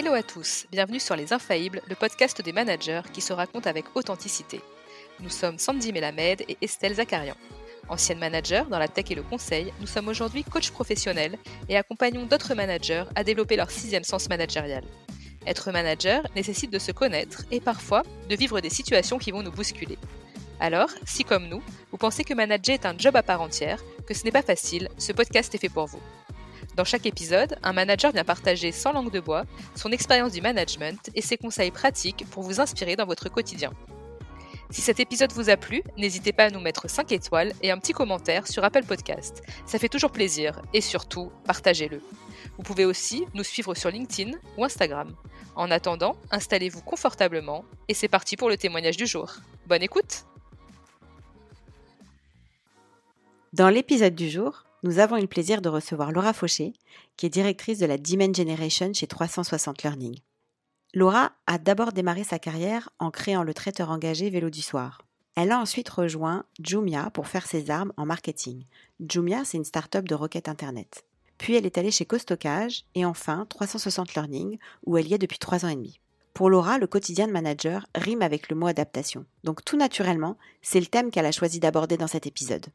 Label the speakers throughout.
Speaker 1: Hello à tous, bienvenue sur Les Infaillibles, le podcast des managers qui se raconte avec authenticité. Nous sommes Sandy Melamed et Estelle Zakarian. Anciennes managers dans la tech et le conseil, nous sommes aujourd'hui coachs professionnels et accompagnons d'autres managers à développer leur sixième sens managérial. Être manager nécessite de se connaître et parfois de vivre des situations qui vont nous bousculer. Alors, si comme nous, vous pensez que manager est un job à part entière, que ce n'est pas facile, ce podcast est fait pour vous. Dans chaque épisode, un manager vient partager sans langue de bois son expérience du management et ses conseils pratiques pour vous inspirer dans votre quotidien. Si cet épisode vous a plu, n'hésitez pas à nous mettre 5 étoiles et un petit commentaire sur Apple Podcast. Ça fait toujours plaisir et surtout, partagez-le. Vous pouvez aussi nous suivre sur LinkedIn ou Instagram. En attendant, installez-vous confortablement et c'est parti pour le témoignage du jour. Bonne écoute
Speaker 2: Dans l'épisode du jour, nous avons eu le plaisir de recevoir Laura Fauché, qui est directrice de la Demand Generation chez 360 Learning. Laura a d'abord démarré sa carrière en créant le traiteur engagé Vélo du Soir. Elle a ensuite rejoint Jumia pour faire ses armes en marketing. Jumia, c'est une start-up de requête Internet. Puis elle est allée chez Costockage et enfin 360 Learning, où elle y est depuis trois ans et demi. Pour Laura, le quotidien de manager rime avec le mot adaptation. Donc tout naturellement, c'est le thème qu'elle a choisi d'aborder dans cet épisode.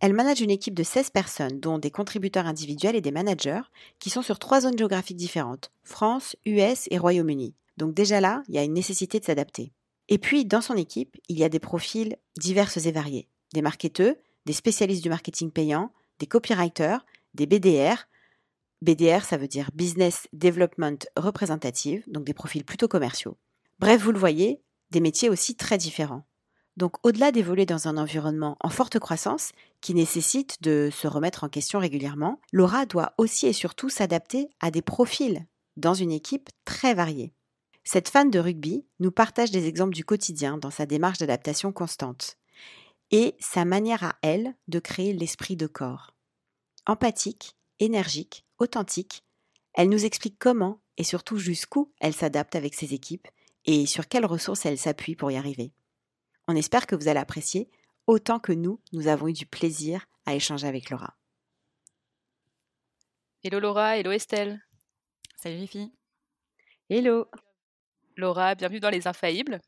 Speaker 2: Elle manage une équipe de 16 personnes, dont des contributeurs individuels et des managers, qui sont sur trois zones géographiques différentes, France, US et Royaume-Uni. Donc déjà là, il y a une nécessité de s'adapter. Et puis, dans son équipe, il y a des profils divers et variés. Des marketeurs, des spécialistes du marketing payant, des copywriters, des BDR. BDR, ça veut dire Business Development Representative, donc des profils plutôt commerciaux. Bref, vous le voyez, des métiers aussi très différents. Donc au-delà d'évoluer dans un environnement en forte croissance, qui nécessite de se remettre en question régulièrement, Laura doit aussi et surtout s'adapter à des profils dans une équipe très variée. Cette fan de rugby nous partage des exemples du quotidien dans sa démarche d'adaptation constante et sa manière à elle de créer l'esprit de corps. Empathique, énergique, authentique, elle nous explique comment et surtout jusqu'où elle s'adapte avec ses équipes et sur quelles ressources elle s'appuie pour y arriver. On espère que vous allez apprécier autant que nous, nous avons eu du plaisir à échanger avec Laura.
Speaker 1: Hello Laura, hello Estelle.
Speaker 3: Salut les filles.
Speaker 2: Hello.
Speaker 1: Laura, bienvenue dans Les Infaillibles.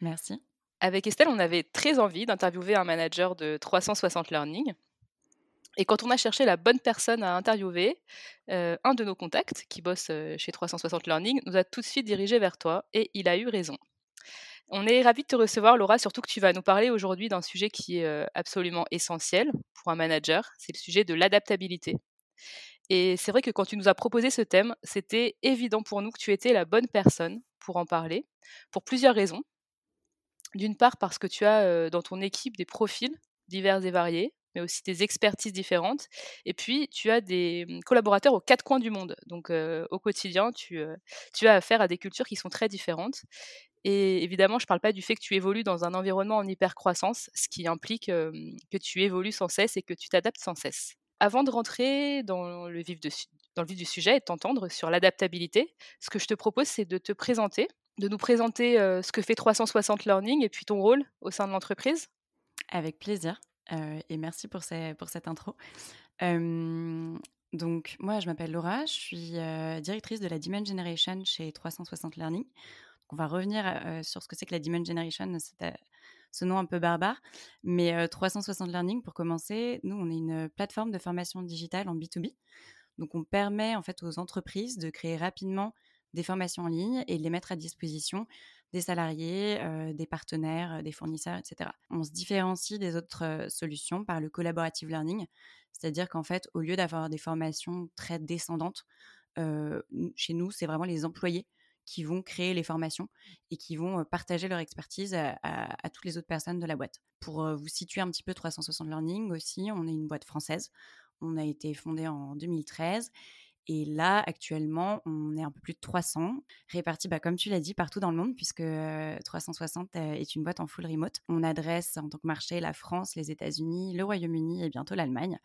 Speaker 3: Merci.
Speaker 1: Avec Estelle, on avait très envie d'interviewer un manager de 360 Learning. Et quand on a cherché la bonne personne à interviewer, euh, un de nos contacts, qui bosse euh, chez 360 Learning, nous a tout de suite dirigé vers toi et il a eu raison. On est ravis de te recevoir, Laura, surtout que tu vas nous parler aujourd'hui d'un sujet qui est absolument essentiel pour un manager, c'est le sujet de l'adaptabilité. Et c'est vrai que quand tu nous as proposé ce thème, c'était évident pour nous que tu étais la bonne personne pour en parler, pour plusieurs raisons. D'une part parce que tu as dans ton équipe des profils divers et variés, mais aussi des expertises différentes. Et puis, tu as des mmh, collaborateurs aux quatre coins du monde. Donc, au quotidien, tu, tu as affaire à des cultures qui sont très différentes. Et évidemment, je ne parle pas du fait que tu évolues dans un environnement en hyper-croissance, ce qui implique que tu évolues sans cesse et que tu t'adaptes sans cesse. Avant de rentrer dans le vif, du sujet et t'entendre sur l'adaptabilité, ce que je te propose, c'est de te présenter, de nous présenter ce que fait 360 Learning et puis ton rôle au sein de l'entreprise.
Speaker 3: Avec plaisir. et merci pour, pour cette intro. donc, moi, je m'appelle Laura, je suis directrice de la Demand Generation chez 360 Learning on va revenir sur ce que c'est que la Demand Generation, ce nom un peu barbare. Mais 360 Learning, pour commencer, nous, on est une plateforme de formation digitale en B2B. Donc, on permet en fait aux entreprises de créer rapidement des formations en ligne et de les mettre à disposition des salariés, des partenaires, des fournisseurs, etc. On se différencie des autres solutions par le collaborative learning, c'est-à-dire qu'en fait, au lieu d'avoir des formations très descendantes, chez nous, c'est vraiment les employés qui vont créer les formations et qui vont partager leur expertise à, toutes les autres personnes de la boîte. Pour vous situer un petit peu 360 Learning aussi, on est une boîte française. On a été fondé en 2013 et là, actuellement, on est un peu plus de 300, répartis, bah, comme tu l'as dit, partout dans le monde, puisque 360 est une boîte en full remote. On adresse en tant que marché la France, les États-Unis, le Royaume-Uni et bientôt l'Allemagne.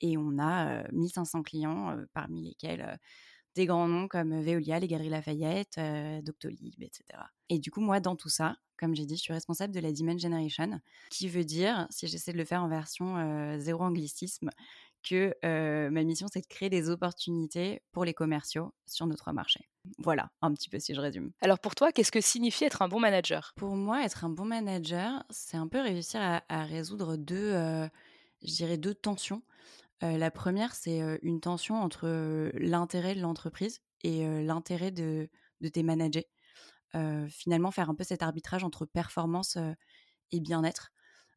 Speaker 3: Et on a 1500 clients, parmi lesquels des grands noms comme Veolia, les Galeries Lafayette, Doctolib, etc. Et du coup, moi, dans tout ça, comme j'ai dit, je suis responsable de la Demand Generation, qui veut dire, si j'essaie de le faire en version zéro anglicisme, que ma mission, c'est de créer des opportunités pour les commerciaux sur notre marché. Voilà, un petit peu si je résume.
Speaker 1: Alors pour toi, qu'est-ce que signifie être un bon manager?
Speaker 3: Pour moi, être un bon manager, c'est un peu réussir à, résoudre deux, je dirais, deux tensions. La première, c'est une tension entre l'intérêt de l'entreprise et l'intérêt de, de tes managers. finalement, faire un peu cet arbitrage entre performance et bien-être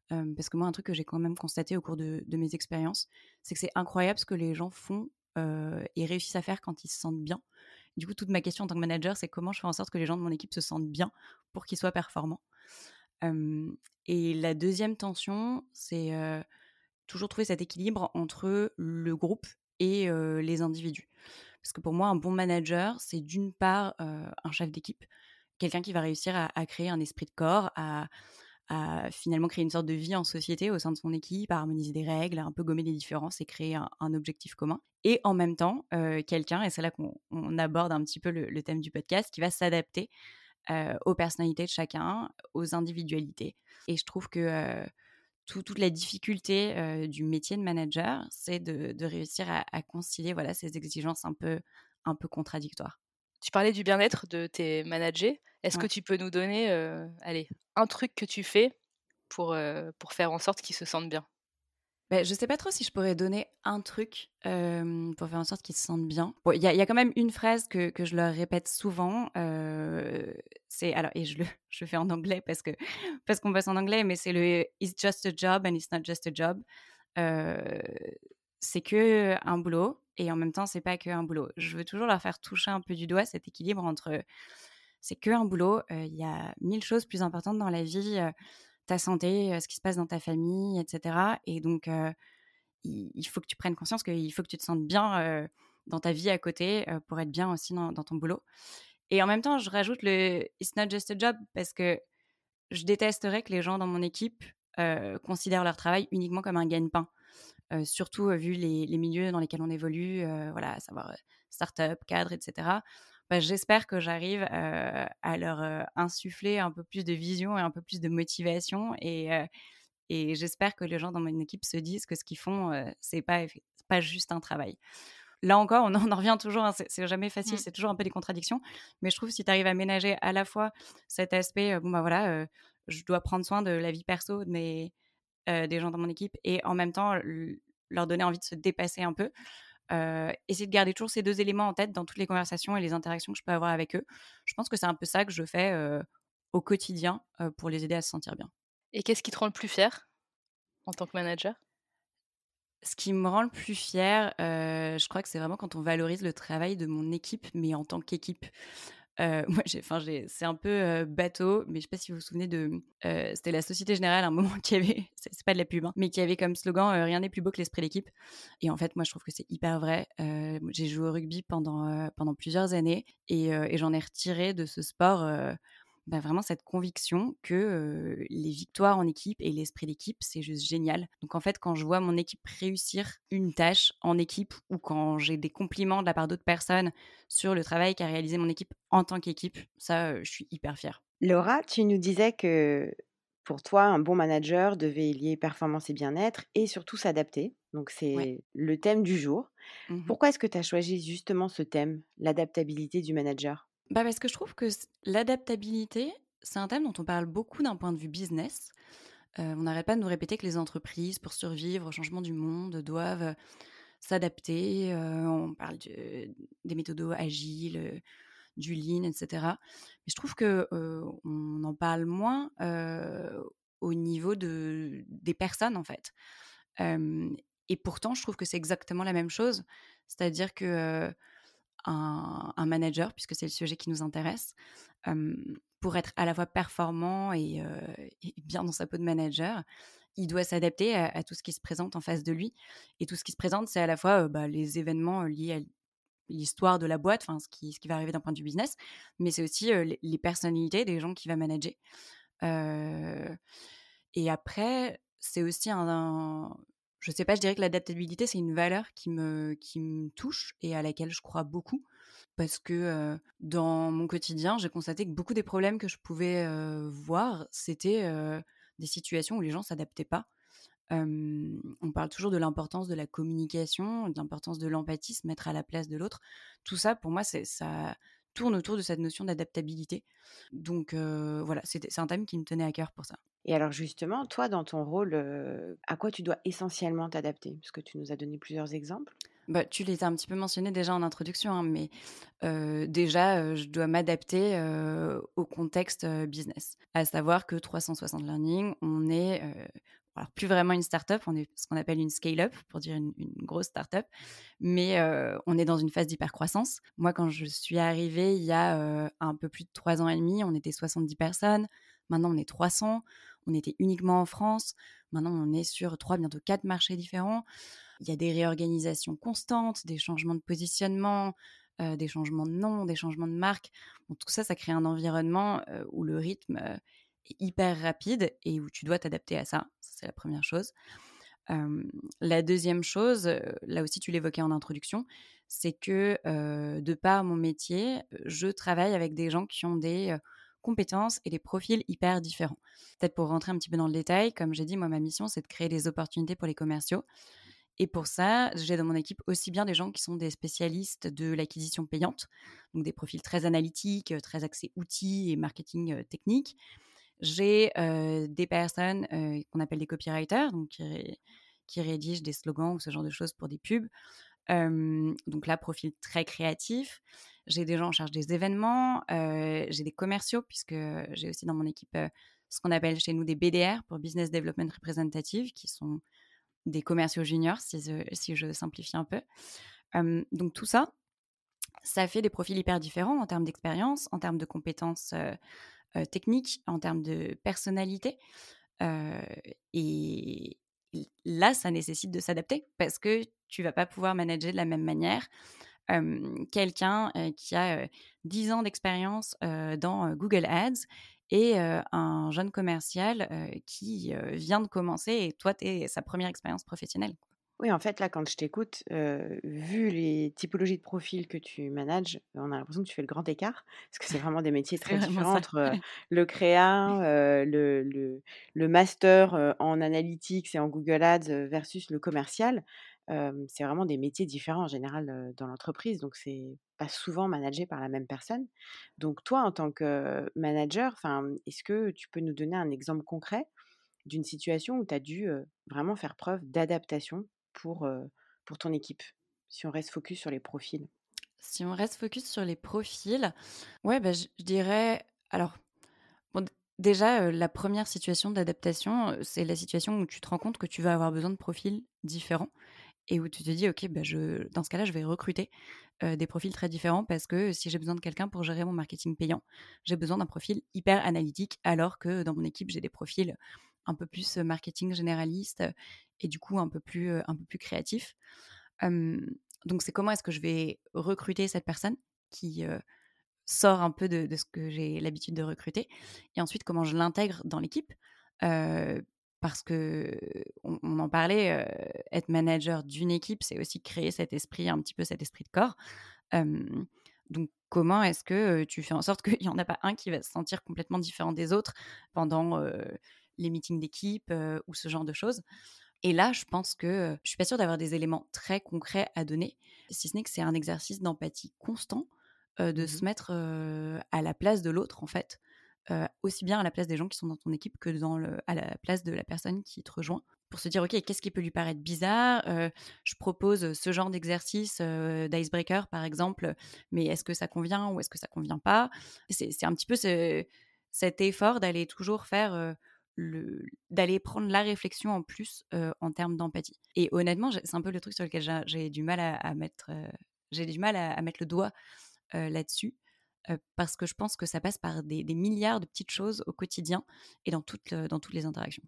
Speaker 3: parce que moi, un truc que j'ai quand même constaté au cours de, mes expériences, c'est que c'est incroyable ce que les gens font et réussissent à faire quand ils se sentent bien. Du coup, toute ma question en tant que manager, c'est comment je fais en sorte que les gens de mon équipe se sentent bien pour qu'ils soient performants? et la deuxième tension, c'est toujours trouver cet équilibre entre le groupe et les individus. Parce que pour moi, un bon manager, c'est d'une part un chef d'équipe, quelqu'un qui va réussir à, créer un esprit de corps, à, finalement créer une sorte de vie en société au sein de son équipe, à harmoniser des règles, à un peu gommer les différences et créer un, objectif commun. Et en même temps, euh, quelqu'un, et c'est là qu'on aborde un petit peu le, thème du podcast, qui va s'adapter euh, aux personnalités de chacun, aux individualités. Et je trouve que toute la difficulté du métier de manager, c'est de, réussir à, concilier voilà, ces exigences un peu, un peu contradictoires.
Speaker 1: Tu parlais du bien-être de tes managers. Est-ce que tu peux nous donner allez, un truc que tu fais pour, pour faire en sorte qu'ils se sentent bien?
Speaker 3: Bah, je sais pas trop si je pourrais donner un truc pour faire en sorte qu'ils se sentent bien. Il y, a quand même une phrase que, que je leur répète souvent. c'est alors et je le, je fais en anglais parce que parce qu'on passe en anglais, mais c'est le "It's just a job and it's not just a job". c'est que un boulot et en même temps c'est pas que un boulot. Je veux toujours leur faire toucher un peu du doigt cet équilibre entre c'est que un boulot. Il y a mille choses plus importantes dans la vie, ta santé, ce qui se passe dans ta famille, etc. Et donc, il, faut que tu prennes conscience qu'il faut que tu te sentes bien dans ta vie à côté pour être bien aussi dans, ton boulot. Et en même temps, je rajoute le It's not just a job parce que je détesterais que les gens dans mon équipe considèrent leur travail uniquement comme un gagne-pain. surtout vu les, milieux dans lesquels on évolue, voilà, à savoir start-up, cadre, etc. Bah, j'espère que j'arrive à leur insuffler un peu plus de vision et un peu plus de motivation. Et, et j'espère que les gens dans mon équipe se disent que ce qu'ils font, c'est pas, pas juste un travail. Là encore, on en, revient toujours, hein, c'est jamais facile, mmh. c'est toujours un peu des contradictions. Mais je trouve que si tu arrives à ménager à la fois cet aspect, bon bah voilà, je dois prendre soin de la vie perso des gens dans mon équipe et en même temps leur donner envie de se dépasser un peu, euh, essayer de garder toujours ces deux éléments en tête dans toutes les conversations et les interactions que je peux avoir avec eux. Je pense que c'est un peu ça que je fais euh, au quotidien euh, pour les aider à se sentir bien.
Speaker 1: Et qu'est-ce qui te rend le plus fier en tant que manager?
Speaker 3: Ce qui me rend le plus fier, je crois que c'est vraiment quand on valorise le travail de mon équipe, mais en tant qu'équipe. Euh, moi, enfin, c'est un peu euh, bateau, mais je sais pas si vous vous souvenez de, euh, c'était la Société Générale à un moment qui avait, c'est, pas de la pub, hein, mais qui avait comme slogan rien n'est plus beau que l'esprit d'équipe. Et en fait, moi, je trouve que c'est hyper vrai. j'ai joué au rugby pendant pendant plusieurs années et j'en ai retiré de ce sport bah, vraiment cette conviction que les victoires en équipe et l'esprit d'équipe, c'est juste génial. Donc en fait, quand je vois mon équipe réussir une tâche en équipe ou quand j'ai des compliments de la part d'autres personnes sur le travail qu'a réalisé mon équipe en tant qu'équipe, ça, je suis hyper fière.
Speaker 2: Laura, tu nous disais que pour toi, un bon manager devait lier performance et bien-être et surtout s'adapter. Donc c'est le thème du jour. Mmh Pourquoi est-ce que tu as choisi justement ce thème, l'adaptabilité du manager?
Speaker 3: Bah parce que je trouve que l'adaptabilité, c'est un thème dont on parle beaucoup d'un point de vue business. Euh, on n'arrête pas de nous répéter que les entreprises, pour survivre au changement du monde, doivent euh, s'adapter. Euh, on parle des méthodes agiles, du lean, etc. Mais je trouve que on en parle moins au niveau de, des personnes, en fait. et pourtant, je trouve que c'est exactement la même chose. C'est-à-dire que un, manager, puisque c'est le sujet qui nous intéresse, pour être à la fois performant et, bien dans sa peau de manager, il doit s'adapter à, tout ce qui se présente en face de lui. Et tout ce qui se présente, c'est à la fois bah, les événements liés à l'histoire de la boîte, enfin ce qui, va arriver d'un point de vue business, mais c'est aussi les, personnalités des gens qui va manager. et après, c'est aussi un, je sais pas, je dirais que l'adaptabilité, c'est une valeur qui me, qui me touche et à laquelle je crois beaucoup. Parce que dans mon quotidien, j'ai constaté que beaucoup des problèmes que je pouvais voir, c'était des situations où les gens s'adaptaient pas. on parle toujours de l'importance de la communication, de l'importance de l'empathie, se mettre à la place de l'autre. Tout ça, pour moi, ça tourne autour de cette notion d'adaptabilité. Donc voilà, c'est un thème qui me tenait à cœur pour ça.
Speaker 2: Et alors justement, toi, dans ton rôle, à quoi tu dois essentiellement t'adapter? Parce que tu nous as donné plusieurs exemples.
Speaker 3: Bah, tu les as un petit peu mentionnés déjà en introduction, hein, mais déjà, je dois m'adapter au contexte business. À savoir que 360 Learning, on est plus vraiment une start-up, on est ce qu'on appelle une scale-up, pour dire une, grosse start-up, mais on est dans une phase d'hypercroissance. Moi, quand je suis arrivée il y a un peu plus de trois ans et demi, on était 70 personnes. Maintenant, on est 300. On était uniquement en France. Maintenant, on est sur trois, bientôt quatre marchés différents. Il y a des réorganisations constantes, des changements de positionnement, des changements de nom, des changements de marque. tout ça, ça crée un environnement où le rythme hyper rapide et où tu dois t'adapter à ça. c'est la première chose. la deuxième chose, là aussi tu l'évoquais en introduction, c'est que de par mon métier, je travaille avec des gens qui ont des compétences et des profils hyper différents. Peut-être pour rentrer un petit peu dans le détail, comme j'ai dit, moi ma mission c'est de créer des opportunités pour les commerciaux. Et pour ça, j'ai dans mon équipe aussi bien des gens qui sont des spécialistes de l'acquisition payante, donc des profils très analytiques, très axés outils et marketing technique, j'ai des personnes qu'on appelle des copywriters, donc qui, rédigent des slogans ou ce genre de choses pour des pubs. donc là, profil très créatif. J'ai des gens en charge des événements. j'ai des commerciaux, puisque j'ai aussi dans mon équipe ce qu'on appelle chez nous des BDR, pour Business Development Representative, qui sont des commerciaux juniors, si je, si je simplifie un peu. donc tout ça, ça fait des profils hyper différents en termes d'expérience, en termes de compétences technique, en termes de personnalité. et là, ça nécessite de s'adapter parce que tu vas pas pouvoir manager de la même manière quelqu'un qui a 10 ans d'expérience dans Google Ads et un jeune commercial qui vient de commencer et toi, tu es sa première expérience professionnelle.
Speaker 2: Oui, en fait, là, quand je t'écoute, vu les typologies de profils que tu manages, on a l'impression que tu fais le grand écart, parce que c'est vraiment des métiers très différents entre le créa, le, le, le master en analytics et en Google Ads versus le commercial. c'est vraiment des métiers différents en général dans l'entreprise, donc c'est pas souvent managé par la même personne. Donc toi, en tant que manager, est-ce que tu peux nous donner un exemple concret d'une situation où tu as dû vraiment faire preuve d'adaptation? Pour, pour ton équipe Si on reste focus sur les profils?
Speaker 3: Si on reste focus sur les profils, ouais, bah, je, dirais. Alors, bon, déjà, la première situation d'adaptation, c'est la situation où tu te rends compte que tu vas avoir besoin de profils différents et où tu te dis, OK, bah, je, dans ce cas-là, je vais recruter des profils très différents parce que si j'ai besoin de quelqu'un pour gérer mon marketing payant, j'ai besoin d'un profil hyper analytique alors que dans mon équipe, j'ai des profils un peu plus marketing généraliste et du coup un peu plus, un peu plus créatif. donc c'est comment est-ce que je vais recruter cette personne qui sort un peu de, ce que j'ai l'habitude de recruter et ensuite comment je l'intègre dans l'équipe? Parce que on, en parlait, être manager d'une équipe, c'est aussi créer cet esprit, un petit peu cet esprit de corps. donc, comment est-ce que tu fais en sorte qu'il n'y en a pas un qui va se sentir complètement différent des autres pendant les meetings d'équipe ou ce genre de choses? Et là, je pense que je suis pas sûre d'avoir des éléments très concrets à donner, si ce n'est que c'est un exercice d'empathie constant, de mmh se mettre à la place de l'autre, en fait, aussi bien à la place des gens qui sont dans ton équipe que dans le, à la place de la personne qui te rejoint, pour se dire, OK, qu'est-ce qui peut lui paraître bizarre Je propose ce genre d'exercice d'icebreaker, par exemple, mais est-ce que ça convient ou est-ce que ça convient pas? C'est un petit peu cet effort d'aller toujours faire d'aller prendre la réflexion en plus en termes d'empathie. Et honnêtement, c'est un peu le truc sur lequel j'ai du mal à, mettre, j'ai du mal à, mettre le doigt là-dessus. parce que je pense que ça passe par des, milliards de petites choses au quotidien et dans toutes, dans toutes les interactions.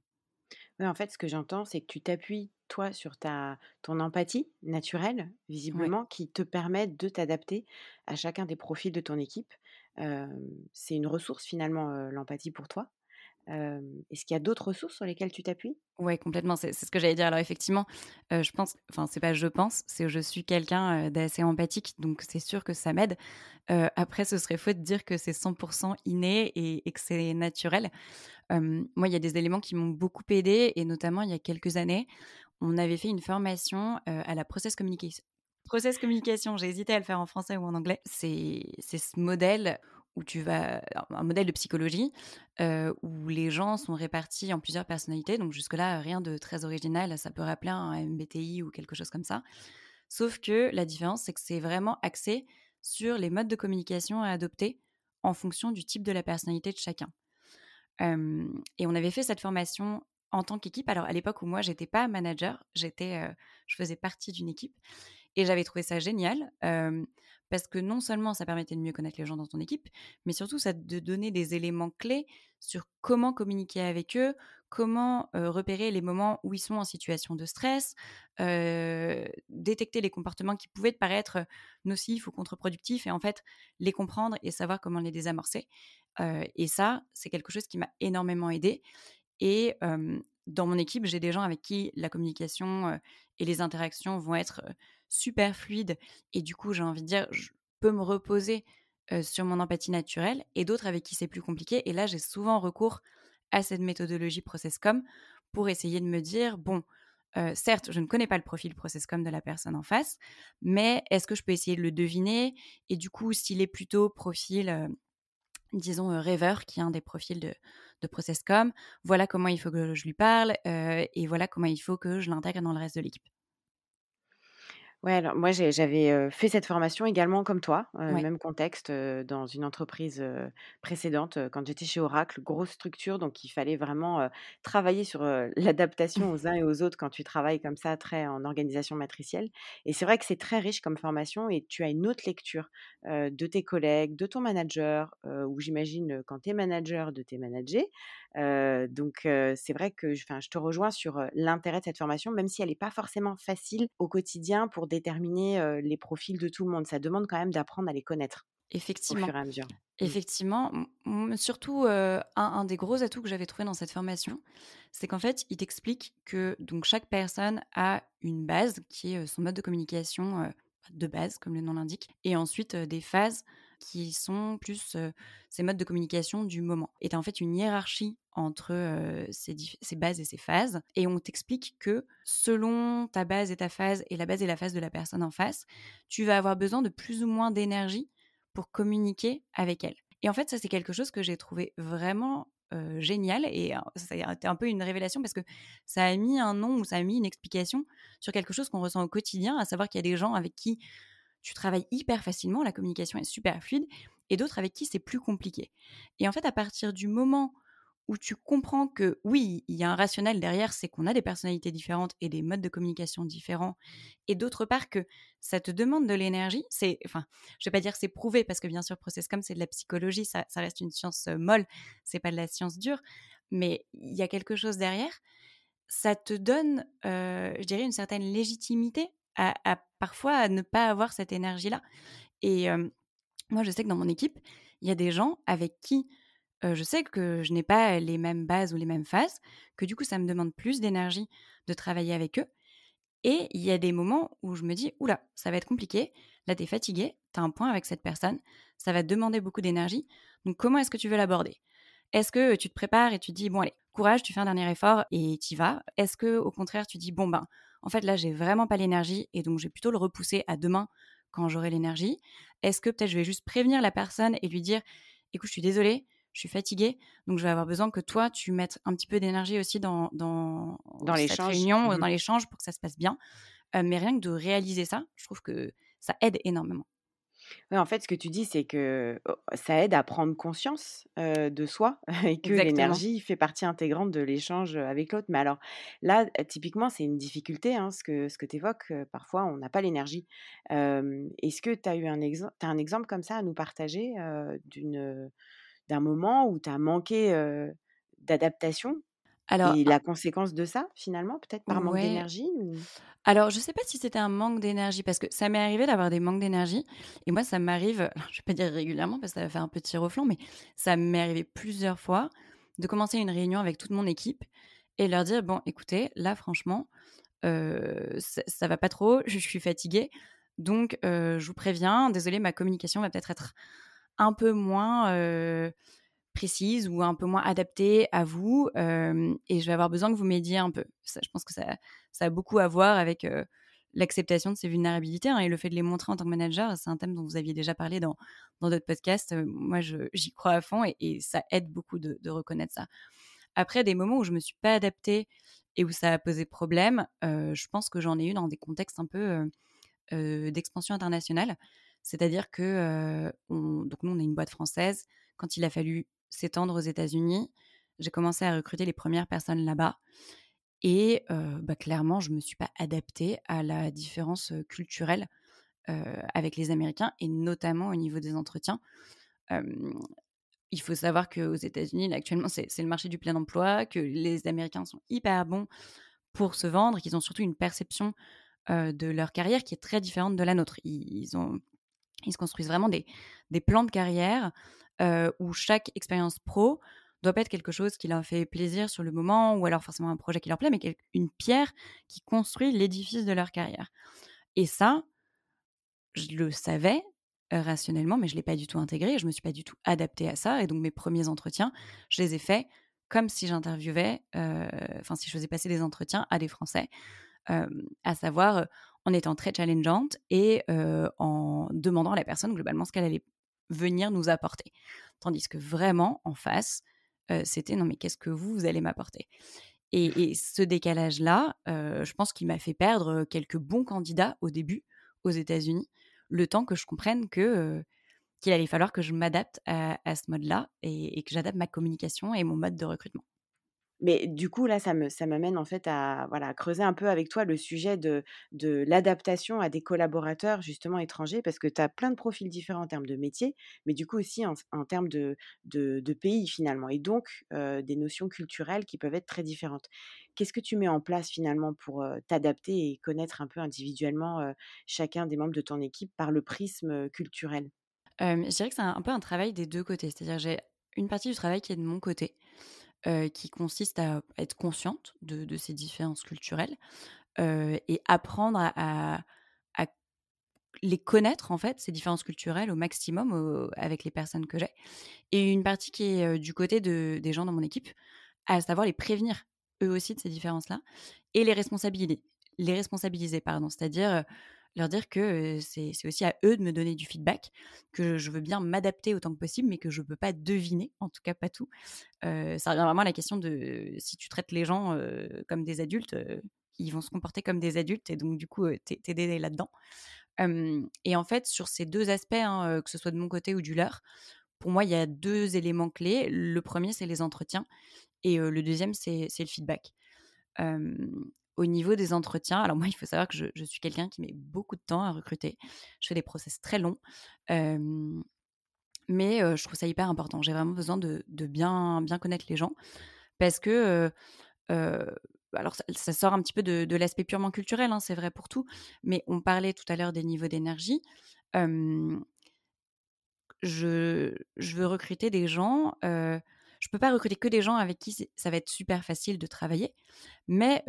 Speaker 2: en fait, ce que j'entends, c'est que tu t'appuies, toi, sur ta, ton empathie naturelle, visiblement, qui te permet de t'adapter à chacun des profils de ton équipe. c'est une ressource, finalement, l'empathie pour toi Est-ce qu'il y a d'autres ressources sur lesquelles tu t'appuies?
Speaker 3: Ouais, complètement. C'est ce que j'allais dire. Alors effectivement, je pense, enfin c'est pas je pense, c'est je suis quelqu'un d'assez empathique, donc c'est sûr que ça m'aide. après, ce serait faux de dire que c'est 100% inné et, et que c'est naturel. moi, il y a des éléments qui m'ont beaucoup aidé, et notamment il y a quelques années, on avait fait une formation à la process communication. Process communication, j'ai hésité à le faire en français ou en anglais. C'est ce modèle où tu vas un modèle de psychologie où les gens sont répartis en plusieurs personnalités. Donc jusque-là, rien de très original. Ça peut rappeler un MBTI ou quelque chose comme ça. Sauf que la différence, c'est que c'est vraiment axé sur les modes de communication à adopter en fonction du type de la personnalité de chacun. et on avait fait cette formation en tant qu'équipe. Alors à l'époque où moi j'étais pas manager, j'étais, je faisais partie d'une équipe et j'avais trouvé ça génial parce que non seulement ça permettait de mieux connaître les gens dans ton équipe, mais surtout ça te donnait des éléments clés sur comment communiquer avec eux, comment repérer les moments où ils sont en situation de stress, détecter les comportements qui pouvaient te paraître nocifs ou contre-productifs et en fait les comprendre et savoir comment les désamorcer. et ça, c'est quelque chose qui m'a énormément aidé. Et dans mon équipe, j'ai des gens avec qui la communication et les interactions vont être super fluides. Et du coup, j'ai envie de dire, je peux me reposer sur mon empathie naturelle. Et d'autres avec qui c'est plus compliqué. Et là, j'ai souvent recours à cette méthodologie ProcessCom pour essayer de me dire, bon, certes, je ne connais pas le profil ProcessCom de la personne en face, mais est-ce que je peux essayer de le deviner Et du coup, s'il est plutôt profil, disons, rêveur, qui est un des profils de, de ProcessCom. Voilà comment il faut que je lui parle et voilà comment il faut que je l'intègre dans le reste de l'équipe.
Speaker 2: Ouais, alors moi j'avais fait cette formation également comme toi, même contexte, dans une entreprise précédente, quand j'étais chez Oracle, grosse structure, donc il fallait vraiment travailler sur l'adaptation aux uns et aux autres quand tu travailles comme ça, très en organisation matricielle. Et c'est vrai que c'est très riche comme formation et tu as une autre lecture de tes collègues, de ton manager, ou j'imagine quand tu es manager, de tes managers. donc c'est vrai que je te rejoins sur l'intérêt de cette formation, même si elle n'est pas forcément facile au quotidien pour déterminer les profils de tout le monde. Ça demande quand même d'apprendre à les connaître.
Speaker 3: Effectivement.
Speaker 2: Au fur et à mesure.
Speaker 3: Mmh. Effectivement, surtout un, des gros atouts que j'avais trouvé dans cette formation, c'est qu'en fait, il t'explique que donc chaque personne a une base qui est son mode de communication de base, comme le nom l'indique, et ensuite des phases qui sont plus ces modes de communication du moment. Et tu as en fait une hiérarchie entre ces, bases et ces phases. Et on t'explique que selon ta base et ta phase, et la base et la phase de la personne en face, tu vas avoir besoin de plus ou moins d'énergie pour communiquer avec elle. Et en fait, ça, c'est quelque chose que j'ai trouvé vraiment génial et ça a été un peu une révélation parce que ça a mis un nom ou ça a mis une explication sur quelque chose qu'on ressent au quotidien, à savoir qu'il y a des gens avec qui tu travailles hyper facilement, la communication est super fluide, et d'autres avec qui c'est plus compliqué. Et en fait, à partir du moment où tu comprends que oui, il y a un rationnel derrière, c'est qu'on a des personnalités différentes et des modes de communication différents, et d'autre part que ça te demande de l'énergie, c'est, enfin, je vais pas dire c'est prouvé parce que bien sûr, process comme c'est de la psychologie, ça, reste une science molle, c'est pas de la science dure, mais il y a quelque chose derrière. Ça te donne, je dirais, une certaine légitimité à, parfois ne pas avoir cette énergie-là. Et moi, je sais que dans mon équipe, il y a des gens avec qui je sais que je n'ai pas les mêmes bases ou les mêmes phases, que du coup, ça me demande plus d'énergie de travailler avec eux. Et il y a des moments où je me dis, oula, ça va être compliqué. Là, tu es fatigué, tu as un point avec cette personne, ça va te demander beaucoup d'énergie. Donc, comment est-ce que tu veux l'aborder? Est-ce que tu te prépares et tu te dis, bon, allez, courage, tu fais un dernier effort et tu vas? Est-ce que, au contraire, tu dis, bon, ben, en fait, là, j'ai vraiment pas l'énergie et donc je vais plutôt le repousser à demain quand j'aurai l'énergie Est-ce que peut-être je vais juste prévenir la personne et lui dire écoute, je suis désolée, je suis fatiguée, donc je vais avoir besoin que toi, tu mettes un petit peu d'énergie aussi dans, dans,
Speaker 2: dans
Speaker 3: cette réunion,
Speaker 2: mmh
Speaker 3: dans l'échange pour que ça se passe bien. mais rien que de réaliser ça, je trouve que ça aide énormément.
Speaker 2: Oui, en fait, ce que tu dis, c'est que oh, ça aide à prendre conscience de soi et que l'énergie fait partie intégrante de l'échange avec l'autre. Mais alors là, typiquement, c'est une difficulté, hein, ce que, ce que tu évoques. parfois, on n'a pas l'énergie. Est-ce que tu as eu un, exemple as un exemple comme ça à nous partager d'une, d'un moment où tu as manqué d'adaptation alors, et la conséquence de ça, finalement, peut-être par manque d'énergie
Speaker 3: Alors, je ne sais pas si c'était un manque d'énergie, parce que ça m'est arrivé d'avoir des manques d'énergie. Et moi, ça m'arrive, je ne vais pas dire régulièrement, parce que ça va faire un petit reflant, mais ça m'est arrivé plusieurs fois de commencer une réunion avec toute mon équipe et leur dire bon, écoutez, là, franchement, ça, ça, va pas trop, je suis fatiguée. Donc, je vous préviens, désolé, ma communication va peut-être être un peu moins précise ou un peu moins adaptée à vous et je vais avoir besoin que vous m'aidiez un peu. Je pense que ça, a beaucoup à voir avec l'acceptation de ces vulnérabilités hein, et le fait de les montrer en tant que manager. C'est un thème dont vous aviez déjà parlé dans d'autres podcasts. moi, j'y crois à fond et, ça aide beaucoup de, reconnaître ça. Après, des moments où je me suis pas adaptée et où ça a posé problème, je pense que j'en ai eu dans des contextes un peu d'expansion internationale. C'est-à-dire que donc nous, on est une boîte française. Quand il a fallu s'étendre aux États-Unis, j'ai commencé à recruter les premières personnes là-bas. Et bah, clairement, je ne me suis pas adaptée à la différence culturelle avec les Américains, et notamment au niveau des entretiens. il faut savoir qu'aux États-Unis, actuellement, c'est le marché du plein emploi, que les Américains sont hyper bons pour se vendre, qu'ils ont surtout une perception de leur carrière qui est très différente de la nôtre. Ils, se construisent vraiment des plans de carrière où chaque expérience pro doit pas être quelque chose qui leur fait plaisir sur le moment ou alors forcément un projet qui leur plaît, mais une pierre qui construit l'édifice de leur carrière. Et ça, je le savais rationnellement, mais je ne l'ai pas du tout intégré, je ne me suis pas du tout adaptée à ça. Et donc mes premiers entretiens, je les ai faits comme si j'interviewais, enfin si je faisais passer des entretiens à des Français, à savoir en étant très challengeante et en demandant à la personne globalement ce qu'elle allait venir nous apporter. Tandis que vraiment, en face, c'était non mais qu'est-ce que vous, vous allez m'apporter? Et, ce décalage-là, je pense qu'il m'a fait perdre quelques bons candidats au début aux États-Unis, le temps que je comprenne que qu'il allait falloir que je m'adapte à, ce mode-là et que j'adapte ma communication et mon mode de recrutement.
Speaker 2: Mais du coup, là, ça me ça m'amène en fait à voilà creuser un peu avec toi le sujet de, de l'adaptation à des collaborateurs justement étrangers, parce que tu as plein de profils différents en termes de métier, mais du coup aussi en, termes de, de, de, pays finalement, et donc des notions culturelles qui peuvent être très différentes. Qu'est-ce que tu mets en place finalement pour t'adapter et connaître un peu individuellement chacun des membres de ton équipe par le prisme culturel?
Speaker 3: Je dirais que c'est un, un peu un travail des deux côtés, c'est-à-dire j'ai une partie du travail qui est de mon côté. Qui consiste à être consciente de, ces différences culturelles et apprendre à, les connaître, en fait, ces différences culturelles au maximum avec les personnes que j'ai. Et une partie qui est du côté de, des gens dans mon équipe, à savoir les prévenir eux aussi de ces différences-là et les responsabiliser. Les responsabiliser, pardon. C'est-à-dire leur dire que c'est aussi à eux de me donner du feedback, que je veux bien m'adapter autant que possible, mais que je ne peux pas deviner, en tout cas pas tout. ça revient vraiment à la question de si tu traites les gens comme des adultes, ils vont se comporter comme des adultes, et donc du coup, t'aider là-dedans. et en fait, sur ces deux aspects, hein, que ce soit de mon côté ou du leur, pour moi, il y a deux éléments clés. Le premier, c'est les entretiens, et le deuxième, c'est le feedback au niveau des entretiens, alors moi, il faut savoir que je, suis quelqu'un qui met beaucoup de temps à recruter. Je fais des process très longs. mais je trouve ça hyper important. J'ai vraiment besoin de, bien, bien connaître les gens parce que, alors ça, sort un petit peu de, l'aspect purement culturel, hein, c'est vrai pour tout, mais on parlait tout à l'heure des niveaux d'énergie. je, je, veux recruter des gens je peux pas recruter que des gens avec qui ça va être super facile de travailler, mais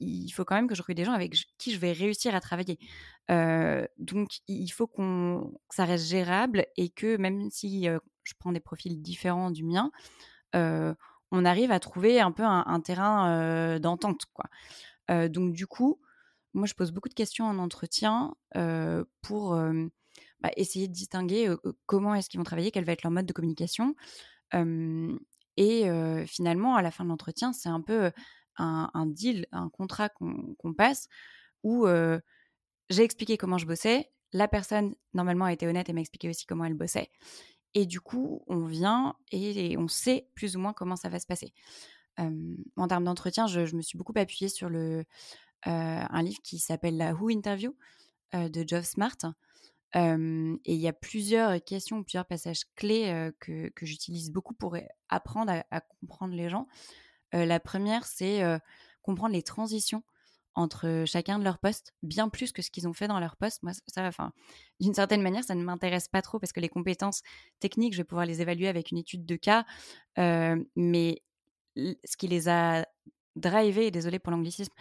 Speaker 3: il faut quand même que je recrute des gens avec qui je vais réussir à travailler. donc il faut qu'on que ça reste gérable et que même si je prends des profils différents du mien, on arrive à trouver un peu un, terrain d'entente, donc du coup, moi je pose beaucoup de questions en entretien pour bah, essayer de distinguer comment est-ce qu'ils vont travailler, quel va être leur mode de communication et finalement, à la fin de l'entretien, c'est un peu un, deal, un contrat qu'on passe où j'ai expliqué comment je bossais. La personne, normalement, a été honnête et m'a expliqué aussi comment elle bossait. Et du coup, on vient et, on sait plus ou moins comment ça va se passer. en termes d'entretien, je, me suis beaucoup appuyée sur le, un livre qui s'appelle La Who Interview de Geoff Smart, et il y a plusieurs questions, plusieurs passages clés que, j'utilise beaucoup pour apprendre à, comprendre les gens. la première, c'est comprendre les transitions entre chacun de leurs postes, bien plus que ce qu'ils ont fait dans leur poste. Moi, ça, enfin, d'une certaine manière, ça ne m'intéresse pas trop parce que les compétences techniques, je vais pouvoir les évaluer avec une étude de cas. mais ce qui les a drivés, désolé pour l'anglicisme,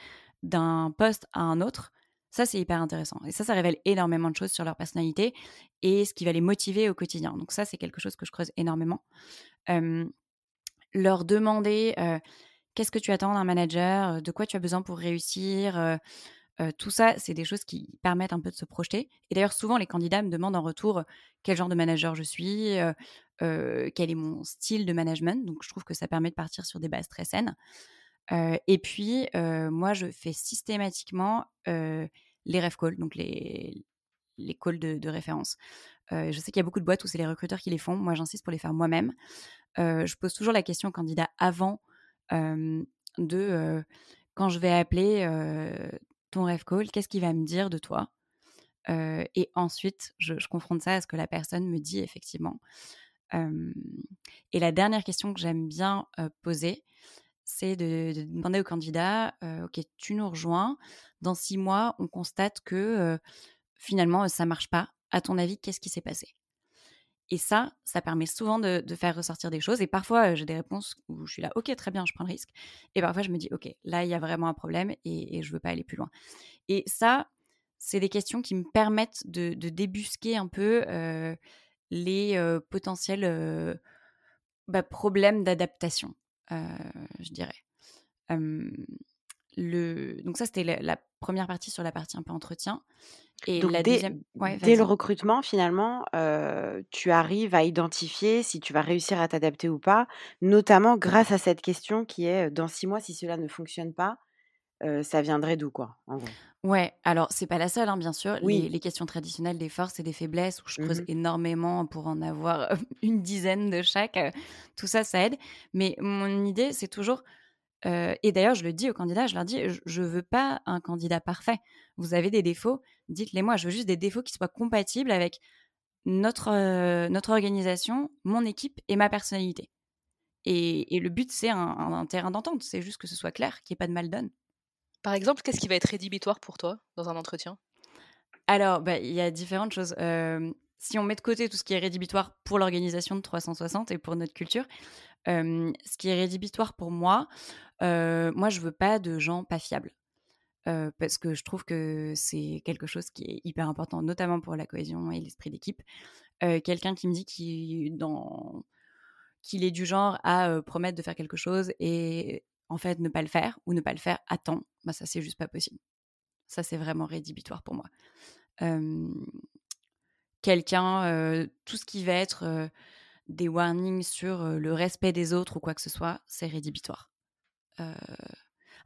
Speaker 3: d'un poste à un autre, ça, c'est hyper intéressant. Et ça, ça révèle énormément de choses sur leur personnalité et ce qui va les motiver au quotidien. Donc ça, c'est quelque chose que je creuse énormément. leur demander qu'est-ce que tu attends d'un manager, de quoi tu as besoin pour réussir. tout ça, c'est des choses qui permettent un peu de se projeter. Et d'ailleurs, souvent, les candidats me demandent en retour quel genre de manager je suis, quel est mon style de management? Donc, je trouve que ça permet de partir sur des bases très saines et puis, moi, je fais systématiquement les ref calls, donc les, les calls de, référence. je sais qu'il y a beaucoup de boîtes où c'est les recruteurs qui les font. Moi, j'insiste pour les faire moi-même. je pose toujours la question au candidat avant de quand je vais appeler ton ref call, qu'est-ce qu'il va me dire de toi? Et ensuite, je, je, confronte ça à ce que la personne me dit effectivement. et la dernière question que j'aime bien poser, c'est de, demander au candidat, OK, tu nous rejoins. Dans six mois, on constate que finalement, ça marche pas. À ton avis, qu'est-ce qui s'est passé? Et ça, ça permet souvent de, faire ressortir des choses. Et parfois, j'ai des réponses où je suis là, OK, très bien, je prends le risque. Et parfois, je me dis, OK, là, il y a vraiment un problème et, je veux pas aller plus loin. Et ça, c'est des questions qui me permettent de, débusquer un peu les potentiels bah, problèmes d'adaptation. Euh, je dirais. le... Donc ça, c'était la, première partie sur la partie un peu entretien.
Speaker 2: Et la dès, deuxième... dès le recrutement, finalement, tu arrives à identifier si tu vas réussir à t'adapter ou pas, notamment grâce à cette question qui est dans six mois, si cela ne fonctionne pas, ça viendrait d'où, quoi, en gros?
Speaker 3: Ouais, alors c'est pas la seule, hein, bien sûr. Oui. Les, questions traditionnelles des forces et des faiblesses, où je creuse mmh énormément pour en avoir une dizaine de chaque, tout ça, ça aide. Mais mon idée, c'est toujours, et d'ailleurs, je le dis aux candidats, je leur dis, je, veux pas un candidat parfait. Vous avez des défauts, dites-les moi. Je veux juste des défauts qui soient compatibles avec notre, notre organisation, mon équipe et ma personnalité. Et, le but, c'est un, un terrain d'entente. C'est juste que ce soit clair, qu'il n'y ait pas de mal donne.
Speaker 1: Par exemple, qu'est-ce qui va être rédhibitoire pour toi dans un entretien?
Speaker 3: Alors, bah, il y a différentes choses. si on met de côté tout ce qui est rédhibitoire pour l'organisation de 360 et pour notre culture, ce qui est rédhibitoire pour moi, moi, je veux pas de gens pas fiables. parce que je trouve que c'est quelque chose qui est hyper important, notamment pour la cohésion et l'esprit d'équipe. Quelqu'un qui me dit qu'il est du genre à promettre de faire quelque chose et en fait, ne pas le faire ou ne pas le faire à temps, bah, ça, c'est juste pas possible. Ça, c'est vraiment rédhibitoire pour moi. Quelqu'un, tout ce qui va être des warnings sur le respect des autres ou quoi que ce soit, c'est rédhibitoire.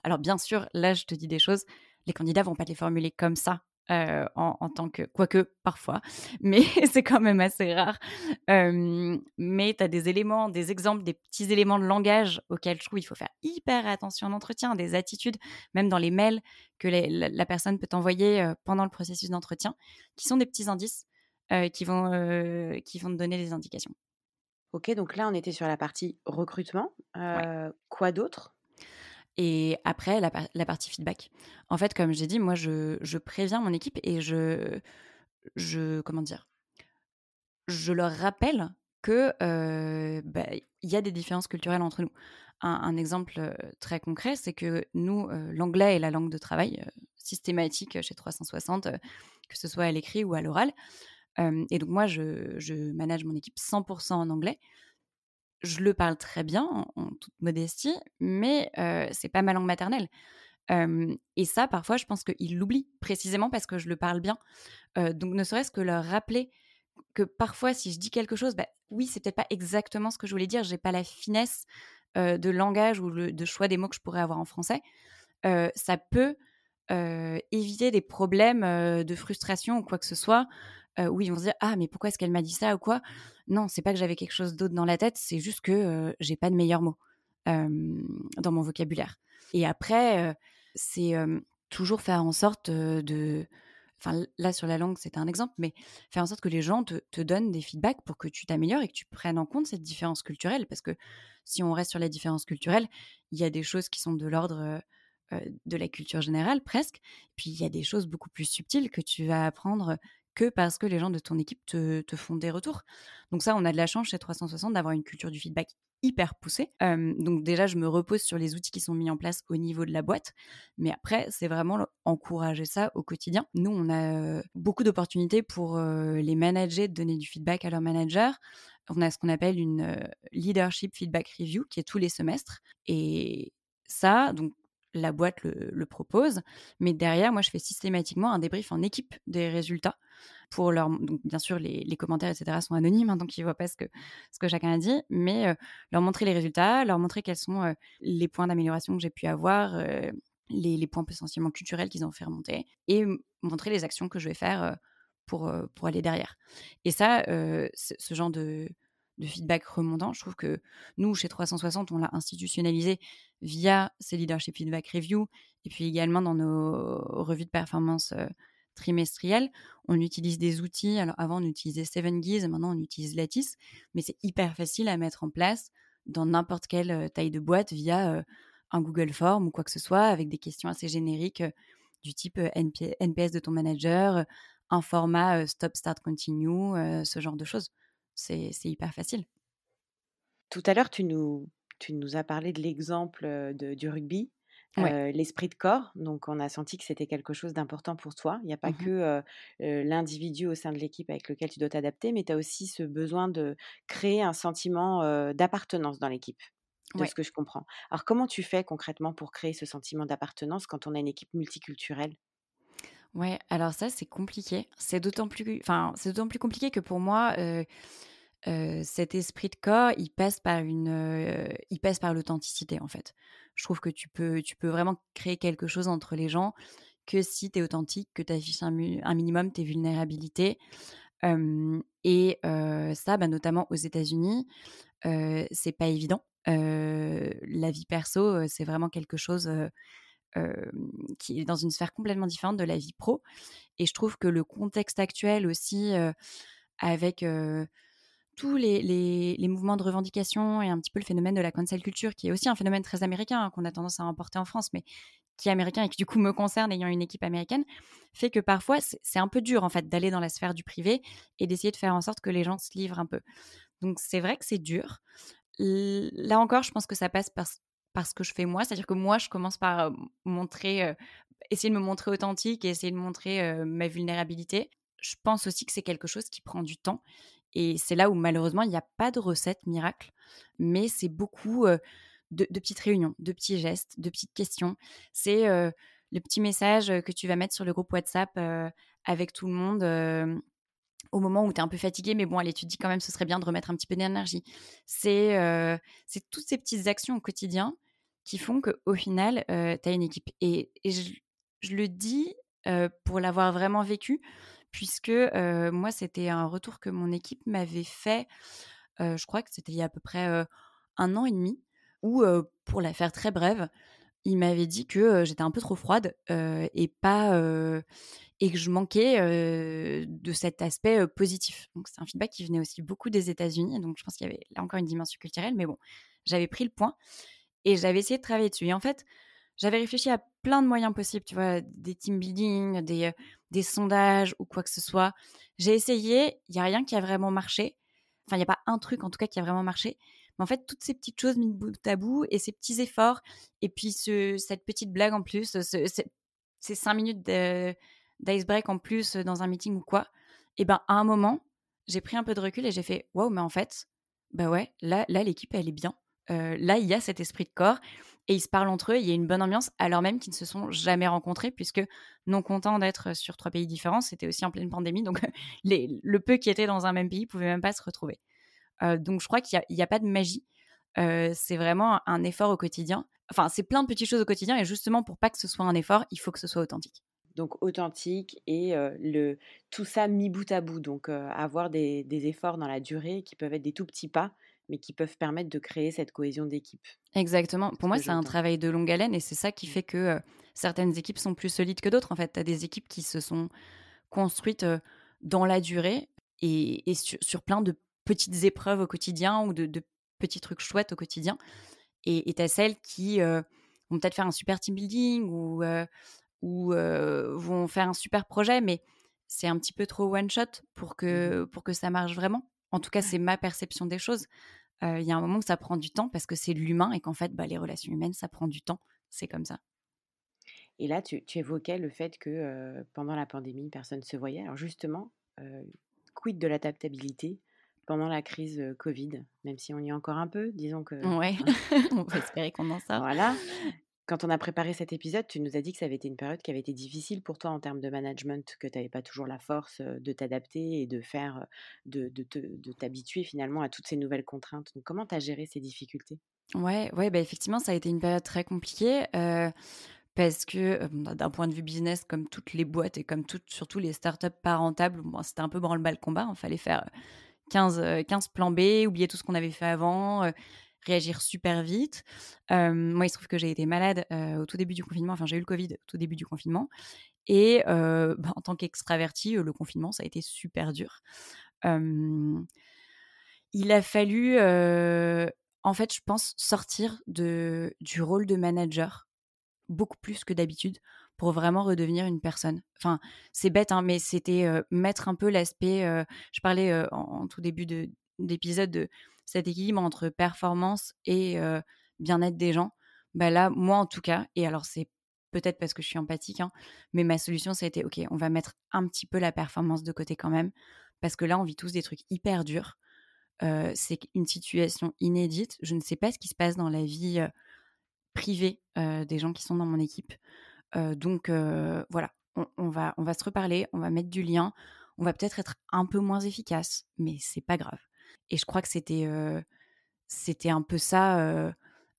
Speaker 3: alors, bien sûr, là, je te dis des choses, les candidats vont pas les formuler comme ça euh, en, tant que, quoique parfois, mais c'est quand même assez rare. mais tu as des éléments, des exemples, des petits éléments de langage auxquels je trouve il faut faire hyper attention en entretien, des attitudes, même dans les mails que la, personne peut envoyer pendant le processus d'entretien, qui sont des petits indices qui, vont, qui vont te donner des indications.
Speaker 2: Ok, donc là on était sur la partie recrutement. Quoi d'autre?
Speaker 3: Et après, la, partie feedback. En fait, comme j'ai dit, moi, je, préviens mon équipe et je, je, comment dire, je leur rappelle que bah, il y a des différences culturelles entre nous. Un, exemple très concret, c'est que nous, l'anglais est la langue de travail systématique chez 360, que ce soit à l'écrit ou à l'oral. et donc moi, je, je manage mon équipe 100% en anglais je le parle très bien, en, toute modestie, mais c'est pas ma langue maternelle. et ça, parfois, je pense qu'ils l'oublient, précisément parce que je le parle bien. donc, ne serait-ce que leur rappeler que parfois, si je dis quelque chose, bah, oui, c'est peut-être pas exactement ce que je voulais dire, j'ai pas la finesse de langage ou de choix des mots que je pourrais avoir en français. ça peut éviter des problèmes de frustration ou quoi que ce soit où ils vont se dire ah mais pourquoi est-ce qu'elle m'a dit ça ou quoi? Non c'est pas que j'avais quelque chose d'autre dans la tête c'est juste que j'ai pas de meilleurs mots dans mon vocabulaire. Et après c'est toujours faire en sorte de enfin là sur la langue c'est un exemple mais faire en sorte que les gens te, te donnent des feedbacks pour que tu t'améliores et que tu prennes en compte cette différence culturelle. Parce que si on reste sur la différence culturelle il y a des choses qui sont de l'ordre de la culture générale presque. Puis il y a des choses beaucoup plus subtiles que tu vas apprendre que parce que les gens de ton équipe te, font des retours. Donc ça, on a de la chance chez 360 d'avoir une culture du feedback hyper poussée. donc déjà, je me repose sur les outils qui sont mis en place au niveau de la boîte. Mais après, c'est vraiment encourager ça au quotidien. Nous, on a beaucoup d'opportunités pour les managers de donner du feedback à leurs managers. On a ce qu'on appelle une leadership feedback review qui est tous les semestres. Et ça, donc la boîte le, propose, mais derrière, moi, je fais systématiquement un débrief en équipe des résultats. Pour leur, donc bien sûr, les, commentaires, etc., sont anonymes, hein, donc ils ne voient pas ce que, ce que chacun a dit, mais leur montrer les résultats, leur montrer quels sont les points d'amélioration que j'ai pu avoir, les, les, points essentiellement culturels qu'ils ont fait remonter, et montrer les actions que je vais faire pour, pour aller derrière. Et ça, ce genre de, de feedback remontant. Je trouve que nous, chez 360, on l'a institutionnalisé via ces leadership feedback review et puis également dans nos revues de performance trimestrielles. On utilise des outils. Alors avant, on utilisait Seven Gears, maintenant on utilise Lattice, mais c'est hyper facile à mettre en place dans n'importe quelle taille de boîte via un Google Form ou quoi que ce soit avec des questions assez génériques du type NPS de ton manager, un format stop, start, continue, ce genre de choses c'est hyper facile.
Speaker 2: Tout à l'heure, tu nous as parlé de l'exemple du rugby, l'esprit de corps. Donc, on a senti que c'était quelque chose d'important pour toi. Il n'y a pas mmh que l'individu au sein de l'équipe avec lequel tu dois t'adapter, mais tu as aussi ce besoin de créer un sentiment d'appartenance dans l'équipe, de ce que je comprends. Alors, comment tu fais concrètement pour créer ce sentiment d'appartenance quand on a une équipe multiculturelle?
Speaker 3: Ouais, alors ça, c'est compliqué. C'est d'autant plus, enfin, c'est d'autant plus compliqué que pour moi, cet esprit de corps, il passe par une, il passe par l'authenticité en fait. Je trouve que tu peux, tu peux vraiment créer quelque chose entre les gens que si tu es authentique, que tu affiches un, minimum tes vulnérabilités. et ça, bah, notamment aux États-Unis, c'est pas évident. la vie perso, c'est vraiment quelque chose qui est dans une sphère complètement différente de la vie pro. Et je trouve que le contexte actuel aussi, avec tous les, mouvements de revendication et un petit peu le phénomène de la cancel culture, qui est aussi un phénomène très américain hein, qu'on a tendance à importer en France, mais qui est américain et qui du coup me concerne ayant une équipe américaine, fait que parfois c'est un peu dur en fait d'aller dans la sphère du privé et d'essayer de faire en sorte que les gens se livrent un peu. Donc c'est vrai que c'est dur. Là encore, je pense que ça passe par, parce que je fais moi. C'est-à-dire que moi, je commence par montrer, essayer de me montrer authentique et essayer de montrer ma vulnérabilité. Je pense aussi que c'est quelque chose qui prend du temps. Et c'est là où malheureusement, il n'y a pas de recette miracle, mais c'est beaucoup de, petites réunions, de petits gestes, de petites questions. C'est le petit message que tu vas mettre sur le groupe WhatsApp avec tout le monde au moment où tu es un peu fatigué, mais bon, allez, tu te dis quand même, ce serait bien de remettre un petit peu d'énergie. C'est c'est toutes ces petites actions au quotidien qui font qu'au final, tu as une équipe. Et, je, le dis pour l'avoir vraiment vécu, puisque moi, c'était un retour que mon équipe m'avait fait, je crois que c'était il y a à peu près un an et demi, où, pour la faire très brève, il m'avait dit que j'étais un peu trop froide et pas et que je manquais de cet aspect positif. Donc c'est un feedback qui venait aussi beaucoup des États-Unis, donc je pense qu'il y avait là encore une dimension culturelle, mais bon, j'avais pris le point et j'avais essayé de travailler dessus. Et en fait, j'avais réfléchi à plein de moyens possibles, tu vois, des team building, des, des sondages ou quoi que ce soit. J'ai essayé, il n'y a rien qui a vraiment marché. Enfin, il n'y a pas un truc en tout cas qui a vraiment marché. Mais en fait, toutes ces petites choses mises bout à bout et ces petits efforts, et puis ce, cette petite blague en plus, ce, ces cinq minutes d'icebreak en plus dans un meeting ou quoi, et ben à un moment, j'ai pris un peu de recul et j'ai fait waouh, mais en fait, bah ouais, là, là l'équipe elle est bien là, il y a cet esprit de corps et ils se parlent entre eux, il y a une bonne ambiance, alors même qu'ils ne se sont jamais rencontrés, puisque non content d'être sur trois pays différents, c'était aussi en pleine pandémie, donc le peu qui étaient dans un même pays pouvaient même pas se retrouver. donc je crois qu'il n'y a, pas de magie, c'est vraiment un effort au quotidien. Enfin, c'est plein de petites choses au quotidien, et justement, pour pas que ce soit un effort, il faut que ce soit authentique.
Speaker 2: Donc authentique et le, tout ça mis bout à bout, donc avoir des efforts dans la durée qui peuvent être des tout petits pas mais qui peuvent permettre de créer cette cohésion d'équipe.
Speaker 3: Exactement. Pour moi, c'est un travail de longue haleine et c'est ça qui mmh. fait que certaines équipes sont plus solides que d'autres. En fait, tu as des équipes qui se sont construites dans la durée et, sur, plein de petites épreuves au quotidien ou de, petits trucs chouettes au quotidien. Et tu as celles qui vont peut-être faire un super team building ou, ou vont faire un super projet, mais c'est un petit peu trop one shot pour
Speaker 2: Mmh
Speaker 3: que, pour que ça marche vraiment. En tout cas, c'est ma perception des choses. Il y a un moment que ça prend du temps parce que c'est l'humain et qu'en fait, bah, les relations humaines, ça prend du temps. C'est comme ça.
Speaker 2: Et là, tu, tu évoquais le fait que pendant la pandémie, personne ne se voyait. Alors justement, quid de l'adaptabilité pendant la crise Covid, même si on y est encore un peu, disons que...
Speaker 3: Ouais,
Speaker 2: hein.
Speaker 3: on peut espérer qu'on en sort.
Speaker 2: Voilà. Quand on a préparé cet épisode, tu nous as dit que ça avait été une période qui avait été difficile pour toi en termes de management, que tu n'avais pas toujours la force de t'adapter et de faire, de, de, de t'habituer finalement à toutes ces nouvelles contraintes. Comment tu as géré ces difficultés?
Speaker 3: Ouais, ouais bah effectivement, ça a été une période très compliquée. parce que d'un point de vue business, comme toutes les boîtes et comme toutes, surtout les startups pas rentables, c'était un peu branle-bas le combat. Il fallait faire 15, 15 plans B, oublier tout ce qu'on avait fait avant, réagir super vite. moi, il se trouve que j'ai été malade au tout début du confinement. Enfin, j'ai eu le Covid au tout début du confinement. Et bah, en tant qu'extraverti, le confinement, ça a été super dur. il a fallu, en fait, je pense, sortir de, du rôle de manager beaucoup plus que d'habitude pour vraiment redevenir une personne. Enfin, c'est bête, hein, mais c'était mettre un peu l'aspect. je parlais en, tout début d'épisode de, cet équilibre entre performance et bien-être des gens. Bah là, moi en tout cas, et alors c'est peut-être parce que je suis empathique, hein, mais ma solution, ça a été, ok, on va mettre un petit peu la performance de côté quand même, parce que là, on vit tous des trucs hyper durs. c'est une situation inédite. Je ne sais pas ce qui se passe dans la vie privée des gens qui sont dans mon équipe. donc voilà, on, va, on va se reparler, on va mettre du lien, on va peut-être être un peu moins efficace, mais c'est pas grave. Et je crois que c'était c'était un peu ça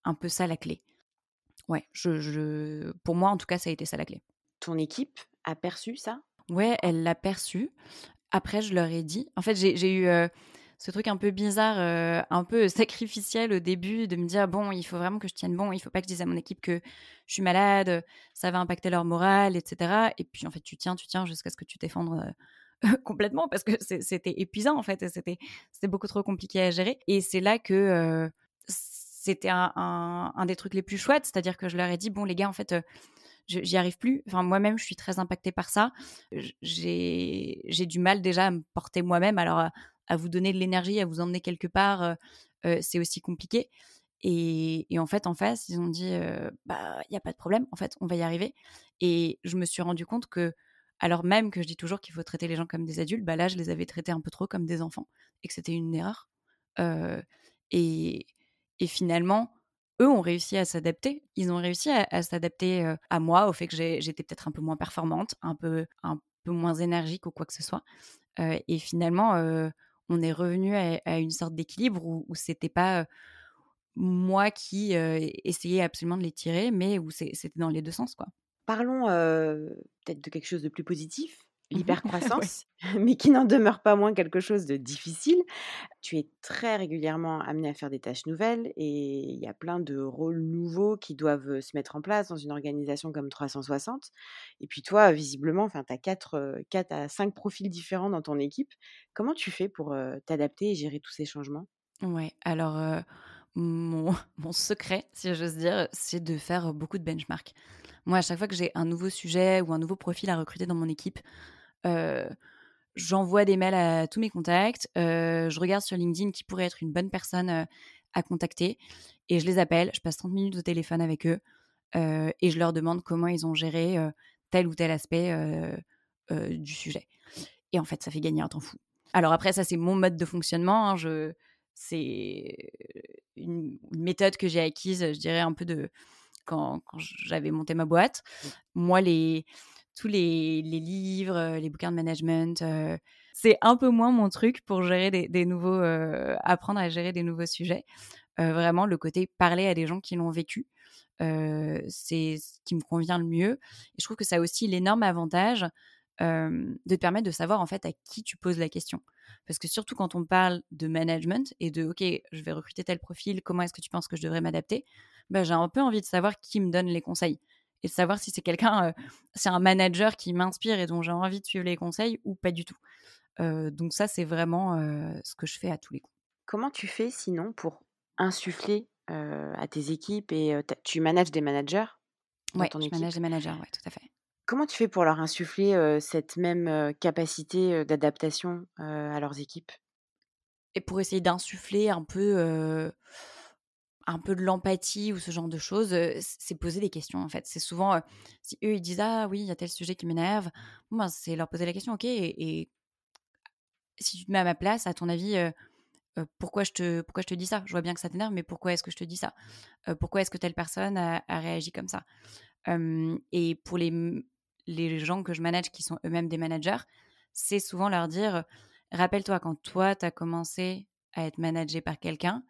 Speaker 3: un peu ça la clé. Ouais, je, je, pour moi en tout cas ça a été ça la clé.
Speaker 2: Ton équipe a perçu ça?
Speaker 3: Ouais, elle l'a perçu. Après je leur ai dit. En fait j'ai eu ce truc un peu bizarre, un peu sacrificiel au début, de me dire bon, il faut vraiment que je tienne bon, il faut pas que je dise à mon équipe que je suis malade, ça va impacter leur morale, etc. Et puis en fait, tu tiens, tu tiens jusqu'à ce que tu t'effondres complètement parce que c'était épuisant en fait, et c'était beaucoup trop compliqué à gérer. Et c'est là que c'était un, des trucs les plus chouettes, c'est-à-dire que je leur ai dit bon les gars, en fait j'y arrive plus. Enfin, moi-même, je suis très impactée par ça. J'ai du mal déjà à me porter moi-même. Alors, à vous donner de l'énergie, à vous emmener quelque part, c'est aussi compliqué. Et, en fait, en face, ils ont dit, bah, il n'y a pas de problème, en fait, on va y arriver. Et je me suis rendu compte que, alors même que je dis toujours qu'il faut traiter les gens comme des adultes, bah là, je les avais traités un peu trop comme des enfants et que c'était une erreur. et, finalement, eux ont réussi à s'adapter. Ils ont réussi à, s'adapter à moi, au fait que j'étais peut-être un peu moins performante, un peu, un peu moins énergique ou quoi que ce soit. et finalement, on est revenu à, une sorte d'équilibre où, où c'était pas moi qui essayais absolument de les tirer, mais où c'était dans les deux sens, quoi.
Speaker 2: Parlons peut-être de quelque chose de plus positif.
Speaker 3: Mmh
Speaker 2: l'hypercroissance, mais qui n'en demeure pas moins quelque chose de difficile. Tu es très régulièrement amené à faire des tâches nouvelles et il y a plein de rôles nouveaux qui doivent se mettre en place dans une organisation comme 360. Et puis toi, visiblement, tu as 4, 4 à 5 profils différents dans ton équipe. Comment tu fais pour t'adapter et gérer tous ces changements?
Speaker 3: Ouais, alors mon, secret, si j'ose dire, c'est de faire beaucoup de benchmark. Moi, à chaque fois que j'ai un nouveau sujet ou un nouveau profil à recruter dans mon équipe, j'envoie des mails à tous mes contacts, je regarde sur LinkedIn qui pourrait être une bonne personne à contacter et je les appelle, je passe 30 minutes au téléphone avec eux et je leur demande comment ils ont géré tel ou tel aspect du sujet. Et en fait, ça fait gagner un temps fou. Alors après, ça c'est mon mode de fonctionnement. Hein, je, c'est une, méthode que j'ai acquise, je dirais un peu de quand, quand j'avais monté ma boîte. Mmh. Moi, les tous les, livres, les bouquins de management. c'est un peu moins mon truc pour gérer des, nouveaux, apprendre à gérer des nouveaux sujets. vraiment, le côté parler à des gens qui l'ont vécu, c'est ce qui me convient le mieux. Et je trouve que ça a aussi l'énorme avantage de te permettre de savoir en fait à qui tu poses la question. Parce que surtout quand on parle de management et de OK, je vais recruter tel profil, comment est-ce que tu penses que je devrais m'adapter? Bah, J'ai un peu envie de savoir qui me donne les conseils et de savoir si c'est quelqu'un, c'est un manager qui m'inspire et dont j'ai envie de suivre les conseils ou pas du tout. donc ça, c'est vraiment ce que je fais à tous les coups.
Speaker 2: Comment tu fais sinon pour insuffler à tes équipes et tu manages des managers
Speaker 3: ton je manage des managers, oui, tout à fait.
Speaker 2: Comment tu fais pour leur insuffler cette même capacité d'adaptation à leurs équipes?
Speaker 3: Et pour essayer d'insuffler un peu un peu de l'empathie ou ce genre de choses, c'est poser des questions en fait. C'est souvent, si eux ils disent ah oui, il y a tel sujet qui m'énerve, ben, c'est leur poser la question, ok, et, si tu te mets à ma place, à ton avis, pourquoi, je te, pourquoi je te dis ça? Je vois bien que ça t'énerve, mais pourquoi est-ce que je te dis ça? Pourquoi est-ce que telle personne a, réagi comme ça? Et pour les, les gens que je manage qui sont eux-mêmes des managers, c'est souvent leur dire, rappelle-toi quand toi, tu as commencé à être managé par quelqu'un,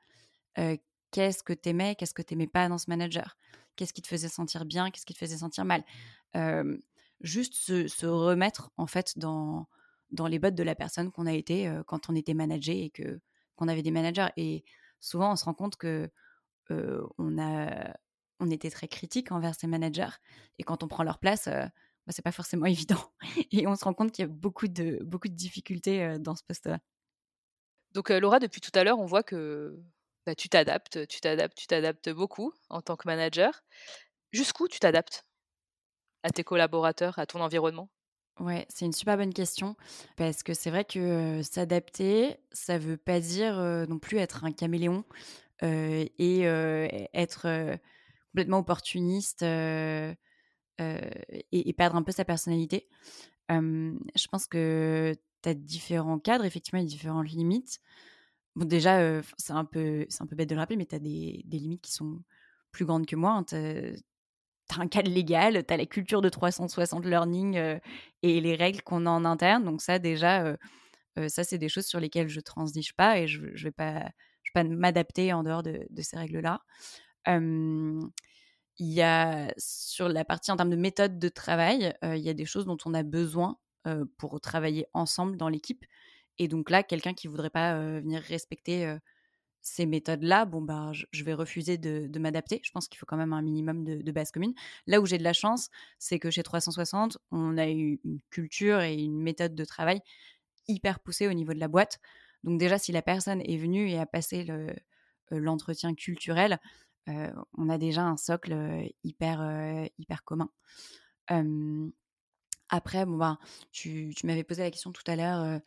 Speaker 3: qu'est-ce que t'aimais, qu'est-ce que t'aimais pas dans ce manager, qu'est-ce qui te faisait sentir bien, qu'est-ce qui te faisait sentir mal? juste se, remettre en fait dans, dans les bottes de la personne qu'on a été quand on était managé et que qu'on avait des managers. Et souvent, on se rend compte que on a on était très critique envers ces managers et quand on prend leur place, bah, c'est pas forcément évident. Et on se rend compte qu'il y a beaucoup de beaucoup de difficultés dans ce poste-là.
Speaker 1: Donc Laura, depuis tout à l'heure, on voit que bah, tu t'adaptes, tu t'adaptes, tu t'adaptes beaucoup en tant que manager. Jusqu'où tu t'adaptes à tes collaborateurs, à ton environnement?
Speaker 3: Ouais, c'est une super bonne question parce que c'est vrai que s'adapter, ça veut pas dire non plus être un caméléon et être complètement opportuniste et, perdre un peu sa personnalité. je pense que tu as différents cadres, effectivement, a différentes limites. Bon, déjà, c'est un, peu, un peu bête de le rappeler, mais tu as des, limites qui sont plus grandes que moi. Hein. Tu as, un cadre légal, tu as la culture de 360 learning et les règles qu'on a en interne. Donc, ça, déjà, ça, c'est des choses sur lesquelles je transige pas et je ne vais pas, pas m'adapter en dehors de, de ces règles-là. Il y a, sur la partie en termes de méthode de travail, il y a des choses dont on a besoin pour travailler ensemble dans l'équipe. Et donc là, quelqu'un qui voudrait pas venir respecter ces méthodes-là, bon bah, je, vais refuser de, m'adapter. Je pense qu'il faut quand même un minimum de, base commune. Là où j'ai de la chance, c'est que chez 360, on a eu une culture et une méthode de travail hyper poussée au niveau de la boîte. Donc déjà, si la personne est venue et a passé l'entretien culturel, on a déjà un socle hyper, hyper commun. après, bon bah, tu, tu m'avais posé la question tout à l'heure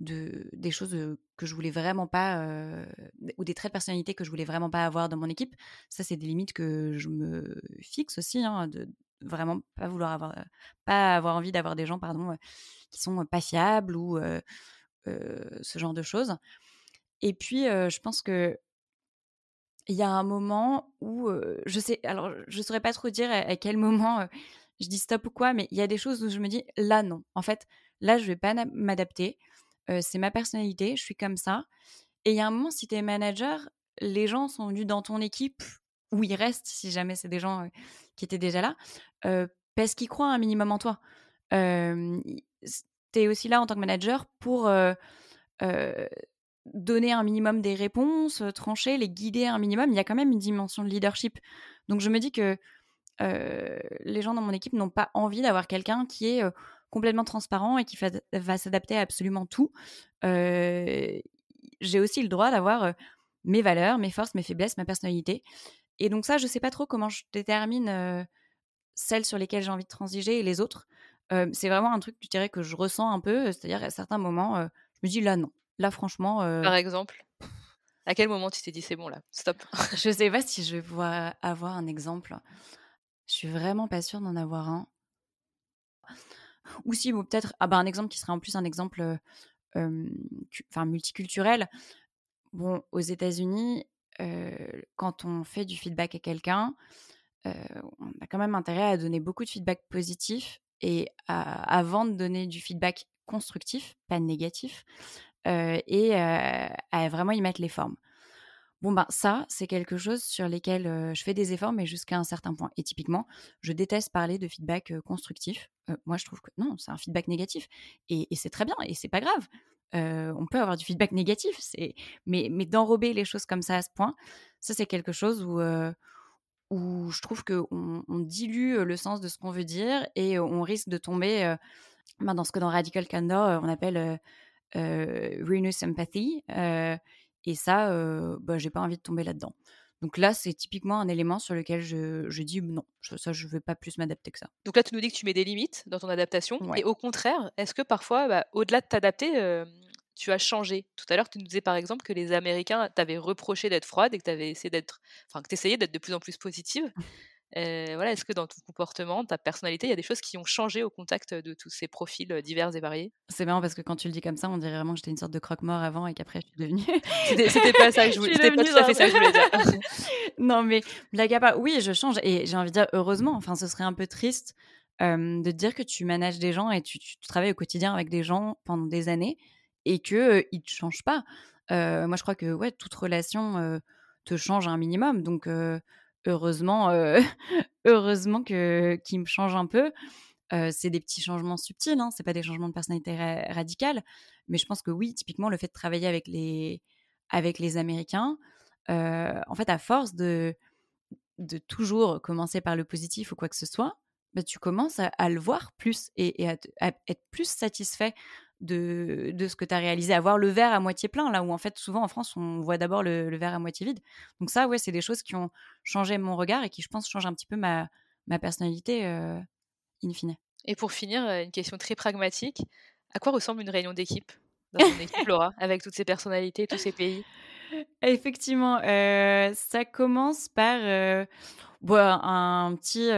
Speaker 3: de, des choses que je voulais vraiment pas, ou des traits de personnalité que je voulais vraiment pas avoir dans mon équipe. Ça, c'est des limites que je me fixe aussi, hein, de vraiment pas vouloir avoir, pas avoir envie d'avoir des gens, pardon, qui sont pas fiables ou ce genre de choses. Et puis, je pense que il y a un moment où je sais, alors je saurais pas trop dire à, quel moment je dis stop ou quoi, mais il y a des choses où je me dis là non. En fait, là je vais pas m'adapter c'est ma personnalité, je suis comme ça. Et il y a un moment, si tu es manager, les gens sont venus dans ton équipe, où ils restent, si jamais c'est des gens qui étaient déjà là, parce qu'ils croient un minimum en toi. tu es aussi là en tant que manager pour donner un minimum des réponses, trancher, les guider un minimum. Il y a quand même une dimension de leadership. Donc je me dis que les gens dans mon équipe n'ont pas envie d'avoir quelqu'un qui est complètement transparent et qui va s'adapter à absolument tout. j'ai aussi le droit d'avoir mes valeurs, mes forces, mes faiblesses, ma personnalité. Et donc ça, je sais pas trop comment je détermine celles sur lesquelles j'ai envie de transiger et les autres. c'est vraiment un truc, je dirais, que je ressens un peu. C'est-à-dire, à certains moments, je me dis là, non. Là, franchement.
Speaker 1: Par exemple À quel moment tu t'es dit c'est bon là Stop?
Speaker 3: Je sais pas si je vais pouvoir avoir un exemple. Je suis vraiment pas sûre d'en avoir un. Ou si, peut-être, ah bah, un exemple qui serait en plus un exemple enfin, multiculturel. Bon, aux États-Unis, quand on fait du feedback à quelqu'un, on a quand même intérêt à donner beaucoup de feedback positif et avant de donner du feedback constructif, pas négatif, et à vraiment y mettre les formes. Bon, ben ça, c'est quelque chose sur lesquels je fais des efforts, mais jusqu'à un certain point. Et typiquement, je déteste parler de feedback constructif. moi, je trouve que non, c'est un feedback négatif. Et, c'est très bien, et c'est pas grave. on peut avoir du feedback négatif, mais, d'enrober les choses comme ça à ce point, ça, c'est quelque chose où, où je trouve qu'on on dilue le sens de ce qu'on veut dire et on risque de tomber ben, dans ce que dans Radical Candor, on appelle Renus Empathy et ça, bah, j'ai pas envie de tomber là-dedans. Donc là, c'est typiquement un élément sur lequel je, je dis non, ça, je ne veux pas plus m'adapter que ça.
Speaker 1: Donc là, tu nous dis que tu mets des limites dans ton adaptation. Et au contraire, est-ce que parfois, bah, au-delà de t'adapter, tu as changé? Tout à l'heure, tu nous disais par exemple que les Américains t'avaient reproché d'être froide et que tu essayé d'être, enfin, que essayais d'être de plus en plus positive. voilà, est-ce que dans ton comportement, ta personnalité, il y a des choses qui ont changé au contact de tous ces profils divers et variés?
Speaker 3: C'est marrant parce que quand tu le dis comme ça, on dirait vraiment que j'étais une sorte de croque-mort avant et qu'après je suis devenue.
Speaker 1: c'était pas ça que je voulais, pas tout à fait ça que je voulais dire.
Speaker 3: non, mais blague à part, oui, je change et j'ai envie de dire heureusement. Enfin, ce serait un peu triste de dire que tu manages des gens et tu, tu, travailles au quotidien avec des gens pendant des années et que ils te changent pas. moi, je crois que ouais, toute relation te change un minimum. Donc heureusement, heureusement que qui me change un peu. c'est des petits changements subtils, hein, c'est pas des changements de personnalité radicales, mais je pense que oui, typiquement le fait de travailler avec les avec les Américains, en fait, à force de de toujours commencer par le positif ou quoi que ce soit, bah, tu commences à, le voir plus et, à, être plus satisfait de, de ce que tu as réalisé, avoir le verre à moitié plein, là où en fait souvent en France on voit d'abord le, verre à moitié vide. Donc ça, ouais, c'est des choses qui ont changé mon regard et qui je pense changent un petit peu ma, ma personnalité euh, in fine.
Speaker 1: Et pour finir, euh, une question très pragmatique, à quoi ressemble une réunion d'équipe dans ton équipe, Laura, avec toutes ces personnalités, tous ces pays?
Speaker 3: Effectivement, euh, ça commence par un petit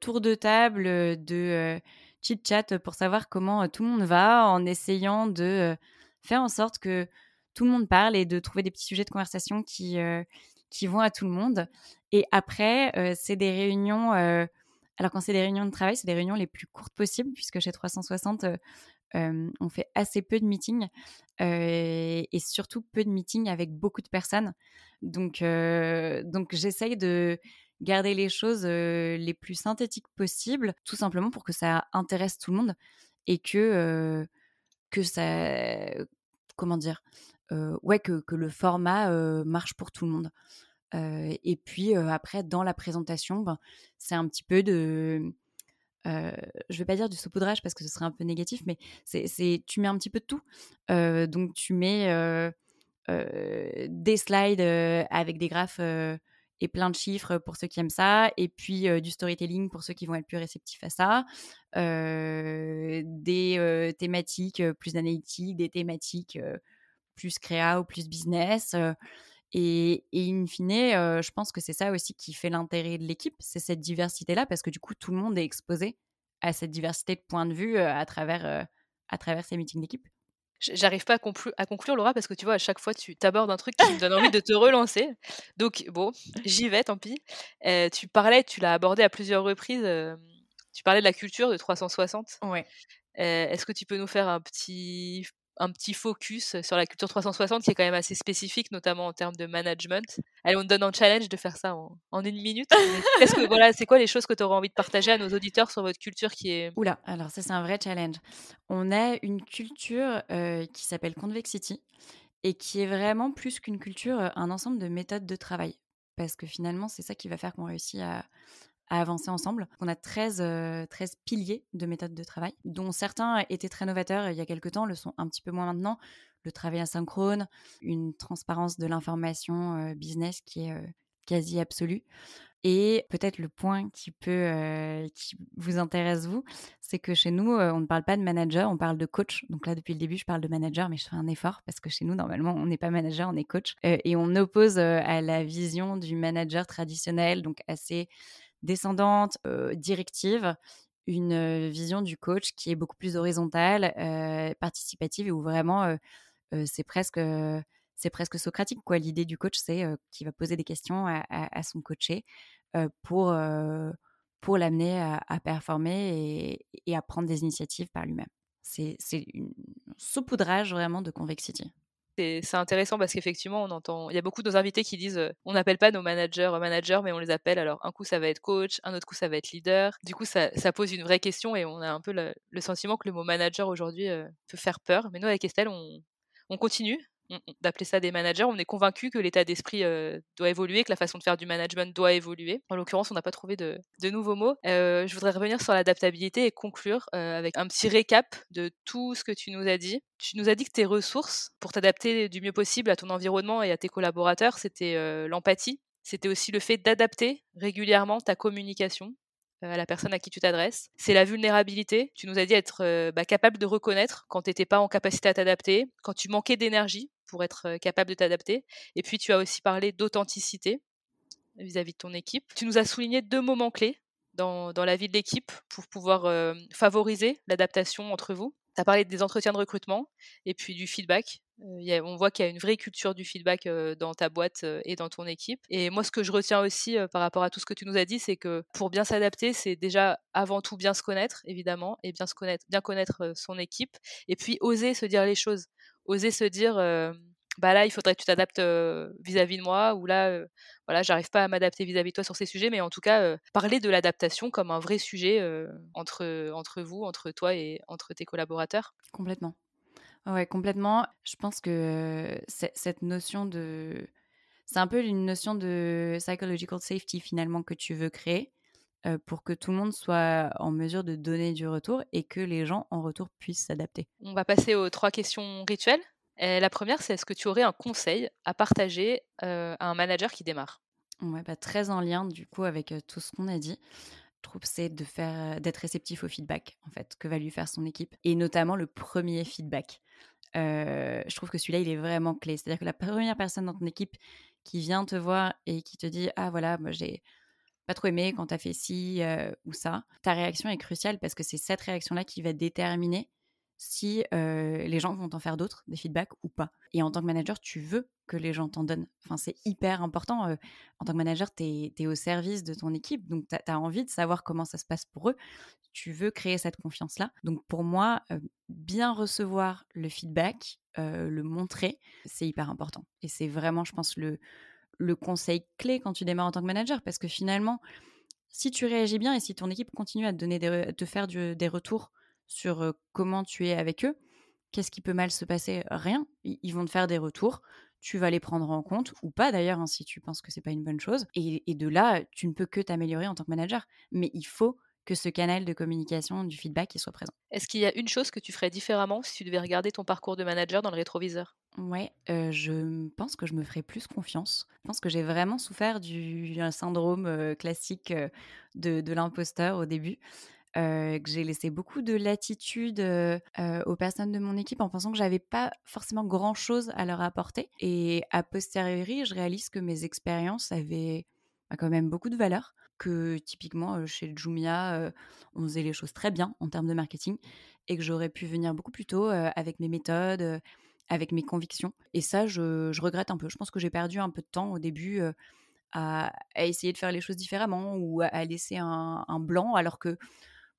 Speaker 3: tour de table de chit-chat pour savoir comment tout le monde va, en essayant de faire en sorte que tout le monde parle et de trouver des petits sujets de conversation qui, qui vont à tout le monde. Et après, c'est des réunions. alors, quand c'est des réunions de travail, c'est des réunions les plus courtes possibles, puisque chez 360, on fait assez peu de meetings et surtout peu de meetings avec beaucoup de personnes. Donc, donc j'essaye de garder les choses les plus synthétiques possibles, tout simplement pour que ça intéresse tout le monde et que, que ça. Comment dire Ouais, que, que, le format marche pour tout le monde. et puis après, dans la présentation, ben, c'est un petit peu de. Euh, je vais pas dire du saupoudrage parce que ce serait un peu négatif, mais c'est tu mets un petit peu de tout. donc tu mets des slides avec des graphes et plein de chiffres pour ceux qui aiment ça, et puis du storytelling pour ceux qui vont être plus réceptifs à ça, des thématiques plus analytiques, des thématiques plus créa ou plus business. Et, et, in fine, je pense que c'est ça aussi qui fait l'intérêt de l'équipe, c'est cette diversité-là, parce que du coup, tout le monde est exposé à cette diversité de points de vue à, travers, à travers ces meetings d'équipe.
Speaker 1: J'arrive pas à, à, conclure, Laura, parce que tu vois, à chaque fois, tu t'abordes un truc qui me donne envie de te relancer. Donc, bon, j'y vais, tant pis. tu parlais, tu l'as abordé à plusieurs reprises, tu parlais de la culture de 360.
Speaker 3: Ouais.
Speaker 1: Est-ce que tu peux nous faire un petit un petit focus sur la culture 360 qui est quand même assez spécifique, notamment en termes de management. Allez, on te donne un challenge de faire ça en, une minute. Qu'est-ce que voilà, c'est quoi les choses que tu auras envie de partager à nos auditeurs sur votre culture qui est
Speaker 3: Oula, alors ça c'est un vrai challenge. On a une culture euh, qui s'appelle Convexity et qui est vraiment plus qu'une culture, euh, un ensemble de méthodes de travail. Parce que finalement, c'est ça qui va faire qu'on réussit à, avancer ensemble. On a 13, 13 euh, piliers de méthodes de travail, dont certains étaient très novateurs il y a quelques temps, le sont un petit peu moins maintenant. Le travail asynchrone, une transparence de l'information euh, business qui est euh, quasi absolue. Et peut-être le point qui peut qui vous intéresse vous, c'est que chez nous, on ne parle pas de manager, on parle de coach. Donc là, depuis le début, je parle de manager, mais je fais un effort parce que chez nous, normalement, on n'est pas manager, on est coach. et on oppose à la vision du manager traditionnel, donc assez descendante, directive, une vision du coach qui est beaucoup plus horizontale, participative et où vraiment c'est presque c'est presque socratique quoi. L'idée du coach c'est qu'il va poser des questions à, son coaché pour pour l'amener à, performer et, à prendre des initiatives par lui-même. C'est un saupoudrage vraiment de convexity
Speaker 1: c'est intéressant parce qu'effectivement, on entend. Il y a beaucoup de nos invités qui disent on n'appelle pas nos managers managers, mais on les appelle. Alors, un coup, ça va être coach, un autre coup, ça va être leader. Du coup, ça, pose une vraie question et on a un peu le, sentiment que le mot manager aujourd'hui peut faire peur. Mais nous, avec Estelle, on continue d'appeler ça des managers. On est convaincu que l'état d'esprit euh, doit évoluer, que la façon de faire du management doit évoluer. En l'occurrence, on n'a pas trouvé de, nouveaux mots. Euh, je voudrais revenir sur l'adaptabilité et conclure euh, avec un petit récap de tout ce que tu nous as dit. Tu nous as dit que tes ressources pour t'adapter du mieux possible à ton environnement et à tes collaborateurs, c'était l'empathie, c'était aussi le fait d'adapter régulièrement ta communication à la personne à qui tu t'adresses. C'est la vulnérabilité. Tu nous as dit être bah, capable de reconnaître quand tu n'étais pas en capacité à t'adapter, quand tu manquais d'énergie pour être capable de t'adapter. Et puis tu as aussi parlé d'authenticité vis-à-vis de ton équipe. Tu nous as souligné deux moments clés dans, dans la vie de l'équipe pour pouvoir favoriser l'adaptation entre vous. Tu as parlé des entretiens de recrutement et puis du feedback. on voit qu'il y a une vraie culture du feedback dans ta boîte et dans ton équipe. Et moi, ce que je retiens aussi par rapport à tout ce que tu nous as dit, c'est que pour bien s'adapter, c'est déjà avant tout bien se connaître, évidemment, et bien se connaître, bien connaître son équipe, et puis oser se dire les choses, oser se dire bah là, il faudrait que tu t'adaptes vis-à-vis de moi, ou là, voilà, j'arrive pas à m'adapter vis-à-vis de toi sur ces sujets, mais en tout cas, parler de l'adaptation comme un vrai sujet entre, entre vous, entre toi et entre tes collaborateurs.
Speaker 3: Complètement. Ouais, complètement. Je pense que cette notion de. C'est un peu une notion de psychological safety finalement que tu veux créer pour que tout le monde soit en mesure de donner du retour et que les gens en retour puissent s'adapter.
Speaker 1: On va passer aux trois questions rituelles la première, c'est est-ce que tu aurais un conseil à partager à un manager qui démarre?
Speaker 3: Ouais, bah, très en lien du coup avec tout ce qu'on a dit. Je trouve c'est de faire d'être réceptif au feedback en fait que va lui faire son équipe et notamment le premier feedback. je trouve que celui-là il est vraiment clé. C'est-à-dire que la première personne dans ton équipe qui vient te voir et qui te dit ah voilà moi j'ai pas trop aimé quand tu as fait ci ou ça, ta réaction est cruciale parce que c'est cette réaction-là qui va déterminer si les gens vont t'en faire d'autres, des feedbacks ou pas. Et en tant que manager, tu veux que les gens t'en donnent. Enfin, c'est hyper important. en tant que manager, tu es, au service de ton équipe, donc tu as, envie de savoir comment ça se passe pour eux. Tu veux créer cette confiance-là. Donc pour moi, bien recevoir le feedback, le montrer, c'est hyper important. Et c'est vraiment, je pense, le, le conseil clé quand tu démarres en tant que manager, parce que finalement, si tu réagis bien et si ton équipe continue à te, donner te faire des retours sur comment tu es avec eux. Qu'est-ce qui peut mal se passer? Rien. Ils vont te faire des retours. Tu vas les prendre en compte ou pas d'ailleurs hein, si tu penses que c'est pas une bonne chose. Et, de là, tu ne peux que t'améliorer en tant que manager. Mais il faut que ce canal de communication, du feedback, il soit présent.
Speaker 1: Est-ce qu'il y a une chose que tu ferais différemment si tu devais regarder ton parcours de manager dans le rétroviseur?
Speaker 3: Ouais, je pense que je me ferais plus confiance. Je pense que j'ai vraiment souffert du syndrome classique de, de l'imposteur au début que j'ai laissé beaucoup de latitude aux personnes de mon équipe en pensant que j'avais pas forcément grand chose à leur apporter. Et a posteriori, je réalise que mes expériences avaient bah, quand même beaucoup de valeur. Que typiquement chez Jumia, on faisait les choses très bien en termes de marketing et que j'aurais pu venir beaucoup plus tôt avec mes méthodes, avec mes convictions. Et ça, je, regrette un peu. Je pense que j'ai perdu un peu de temps au début. À, essayer de faire les choses différemment ou à, laisser un, blanc alors que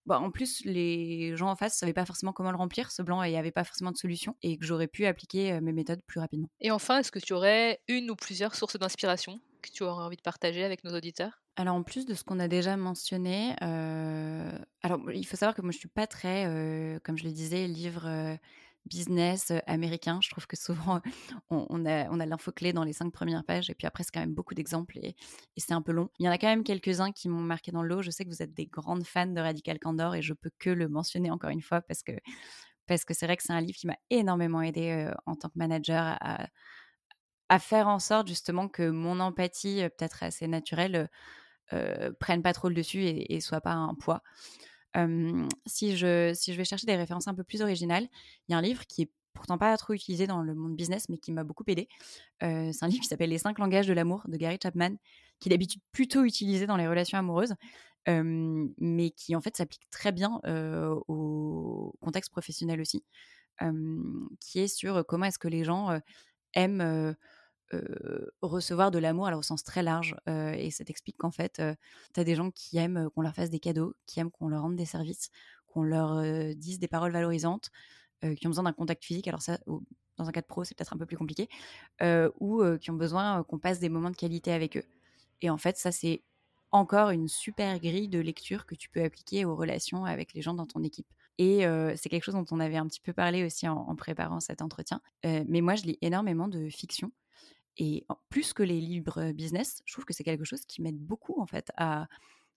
Speaker 3: bah, en plus, les gens en face ne savaient pas forcément comment le remplir, ce blanc, et il n'y avait pas forcément de solution, et que j'aurais pu appliquer mes méthodes plus rapidement.
Speaker 1: Et enfin, est-ce que tu aurais une ou plusieurs sources d'inspiration que tu aurais envie de partager avec nos auditeurs?
Speaker 3: Alors en plus de ce qu'on a déjà mentionné, alors il faut savoir que moi je suis pas très, comme je le disais, livre business américain. Je trouve que souvent, on, a, on a l'info clé dans les cinq premières pages, et puis après, c'est quand même beaucoup d'exemples, et, c'est un peu long. Il y en a quand même quelques-uns qui m'ont marqué dans l'eau. Je sais que vous êtes des grandes fans de Radical Candor, et je peux que le mentionner encore une fois, parce que parce que c'est vrai que c'est un livre qui m'a énormément aidé en tant que manager à, à, faire en sorte justement que mon empathie, peut-être assez naturelle, euh, prenne pas trop le dessus et, et soit pas un poids si, je, si je vais chercher des références un peu plus originales, il y a un livre qui est pourtant pas trop utilisé dans le monde business, mais qui m'a beaucoup aidé. c'est un livre qui s'appelle Les cinq langages de l'amour de Gary Chapman, qui est d'habitude plutôt utilisé dans les relations amoureuses, mais qui en fait s'applique très bien au contexte professionnel aussi, qui est sur comment est-ce que les gens aiment recevoir de l'amour au sens très large. et ça t'explique qu'en fait, tu as des gens qui aiment qu'on leur fasse des cadeaux, qui aiment qu'on leur rende des services, qu'on leur dise des paroles valorisantes, qui ont besoin d'un contact physique. Alors ça, dans un cas de pro, c'est peut-être un peu plus compliqué. ou qui ont besoin qu'on passe des moments de qualité avec eux. Et en fait, ça, c'est encore une super grille de lecture que tu peux appliquer aux relations avec les gens dans ton équipe. Et c'est quelque chose dont on avait un petit peu parlé aussi en préparant cet entretien. mais moi, je lis énormément de fiction. Et plus que les livres business, je trouve que c'est quelque chose qui m'aide beaucoup en fait à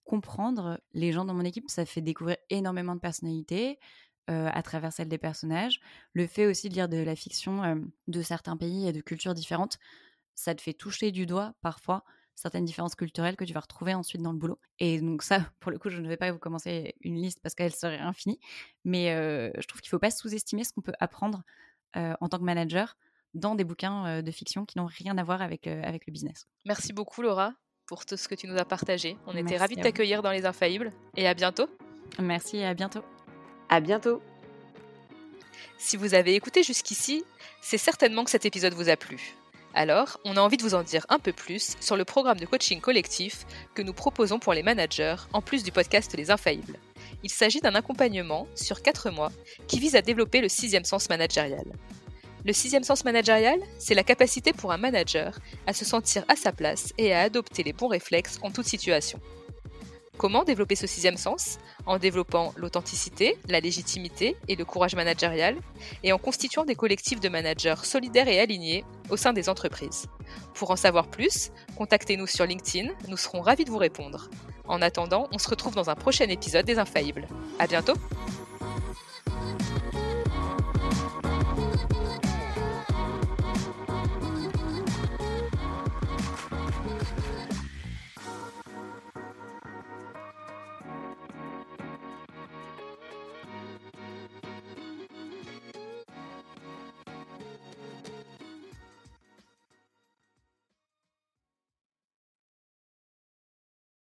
Speaker 3: comprendre les gens dans mon équipe. Ça fait découvrir énormément de personnalités à travers celles des personnages. Le fait aussi de lire de la fiction de certains pays et de cultures différentes, ça te fait toucher du doigt parfois certaines différences culturelles que tu vas retrouver ensuite dans le boulot. Et donc ça, pour le coup, je ne vais pas vous commencer une liste parce qu'elle serait infinie, mais je trouve qu'il ne faut pas sous-estimer ce qu'on peut apprendre en tant que manager dans des bouquins de fiction qui n'ont rien à voir avec, avec le business.
Speaker 1: Merci beaucoup Laura pour tout ce que tu nous as partagé. On était ravis de t'accueillir dans les Infaillibles et à bientôt.
Speaker 3: Merci et à bientôt.
Speaker 2: À bientôt.
Speaker 1: Si vous avez écouté jusqu'ici, c'est certainement que cet épisode vous a plu. Alors, on a envie de vous en dire un peu plus sur le programme de coaching collectif que nous proposons pour les managers, en plus du podcast Les Infaillibles. Il s'agit d'un accompagnement sur 4 mois qui vise à développer le sixième sens managérial. Le sixième sens managérial, c'est la capacité pour un manager à se sentir à sa place et à adopter les bons réflexes en toute situation. Comment développer ce sixième sens? En développant l'authenticité, la légitimité et le courage managérial, et en constituant des collectifs de managers solidaires et alignés au sein des entreprises. Pour en savoir plus, contactez-nous sur LinkedIn, nous serons ravis de vous répondre. En attendant, on se retrouve dans un prochain épisode des Infaillibles. À bientôt!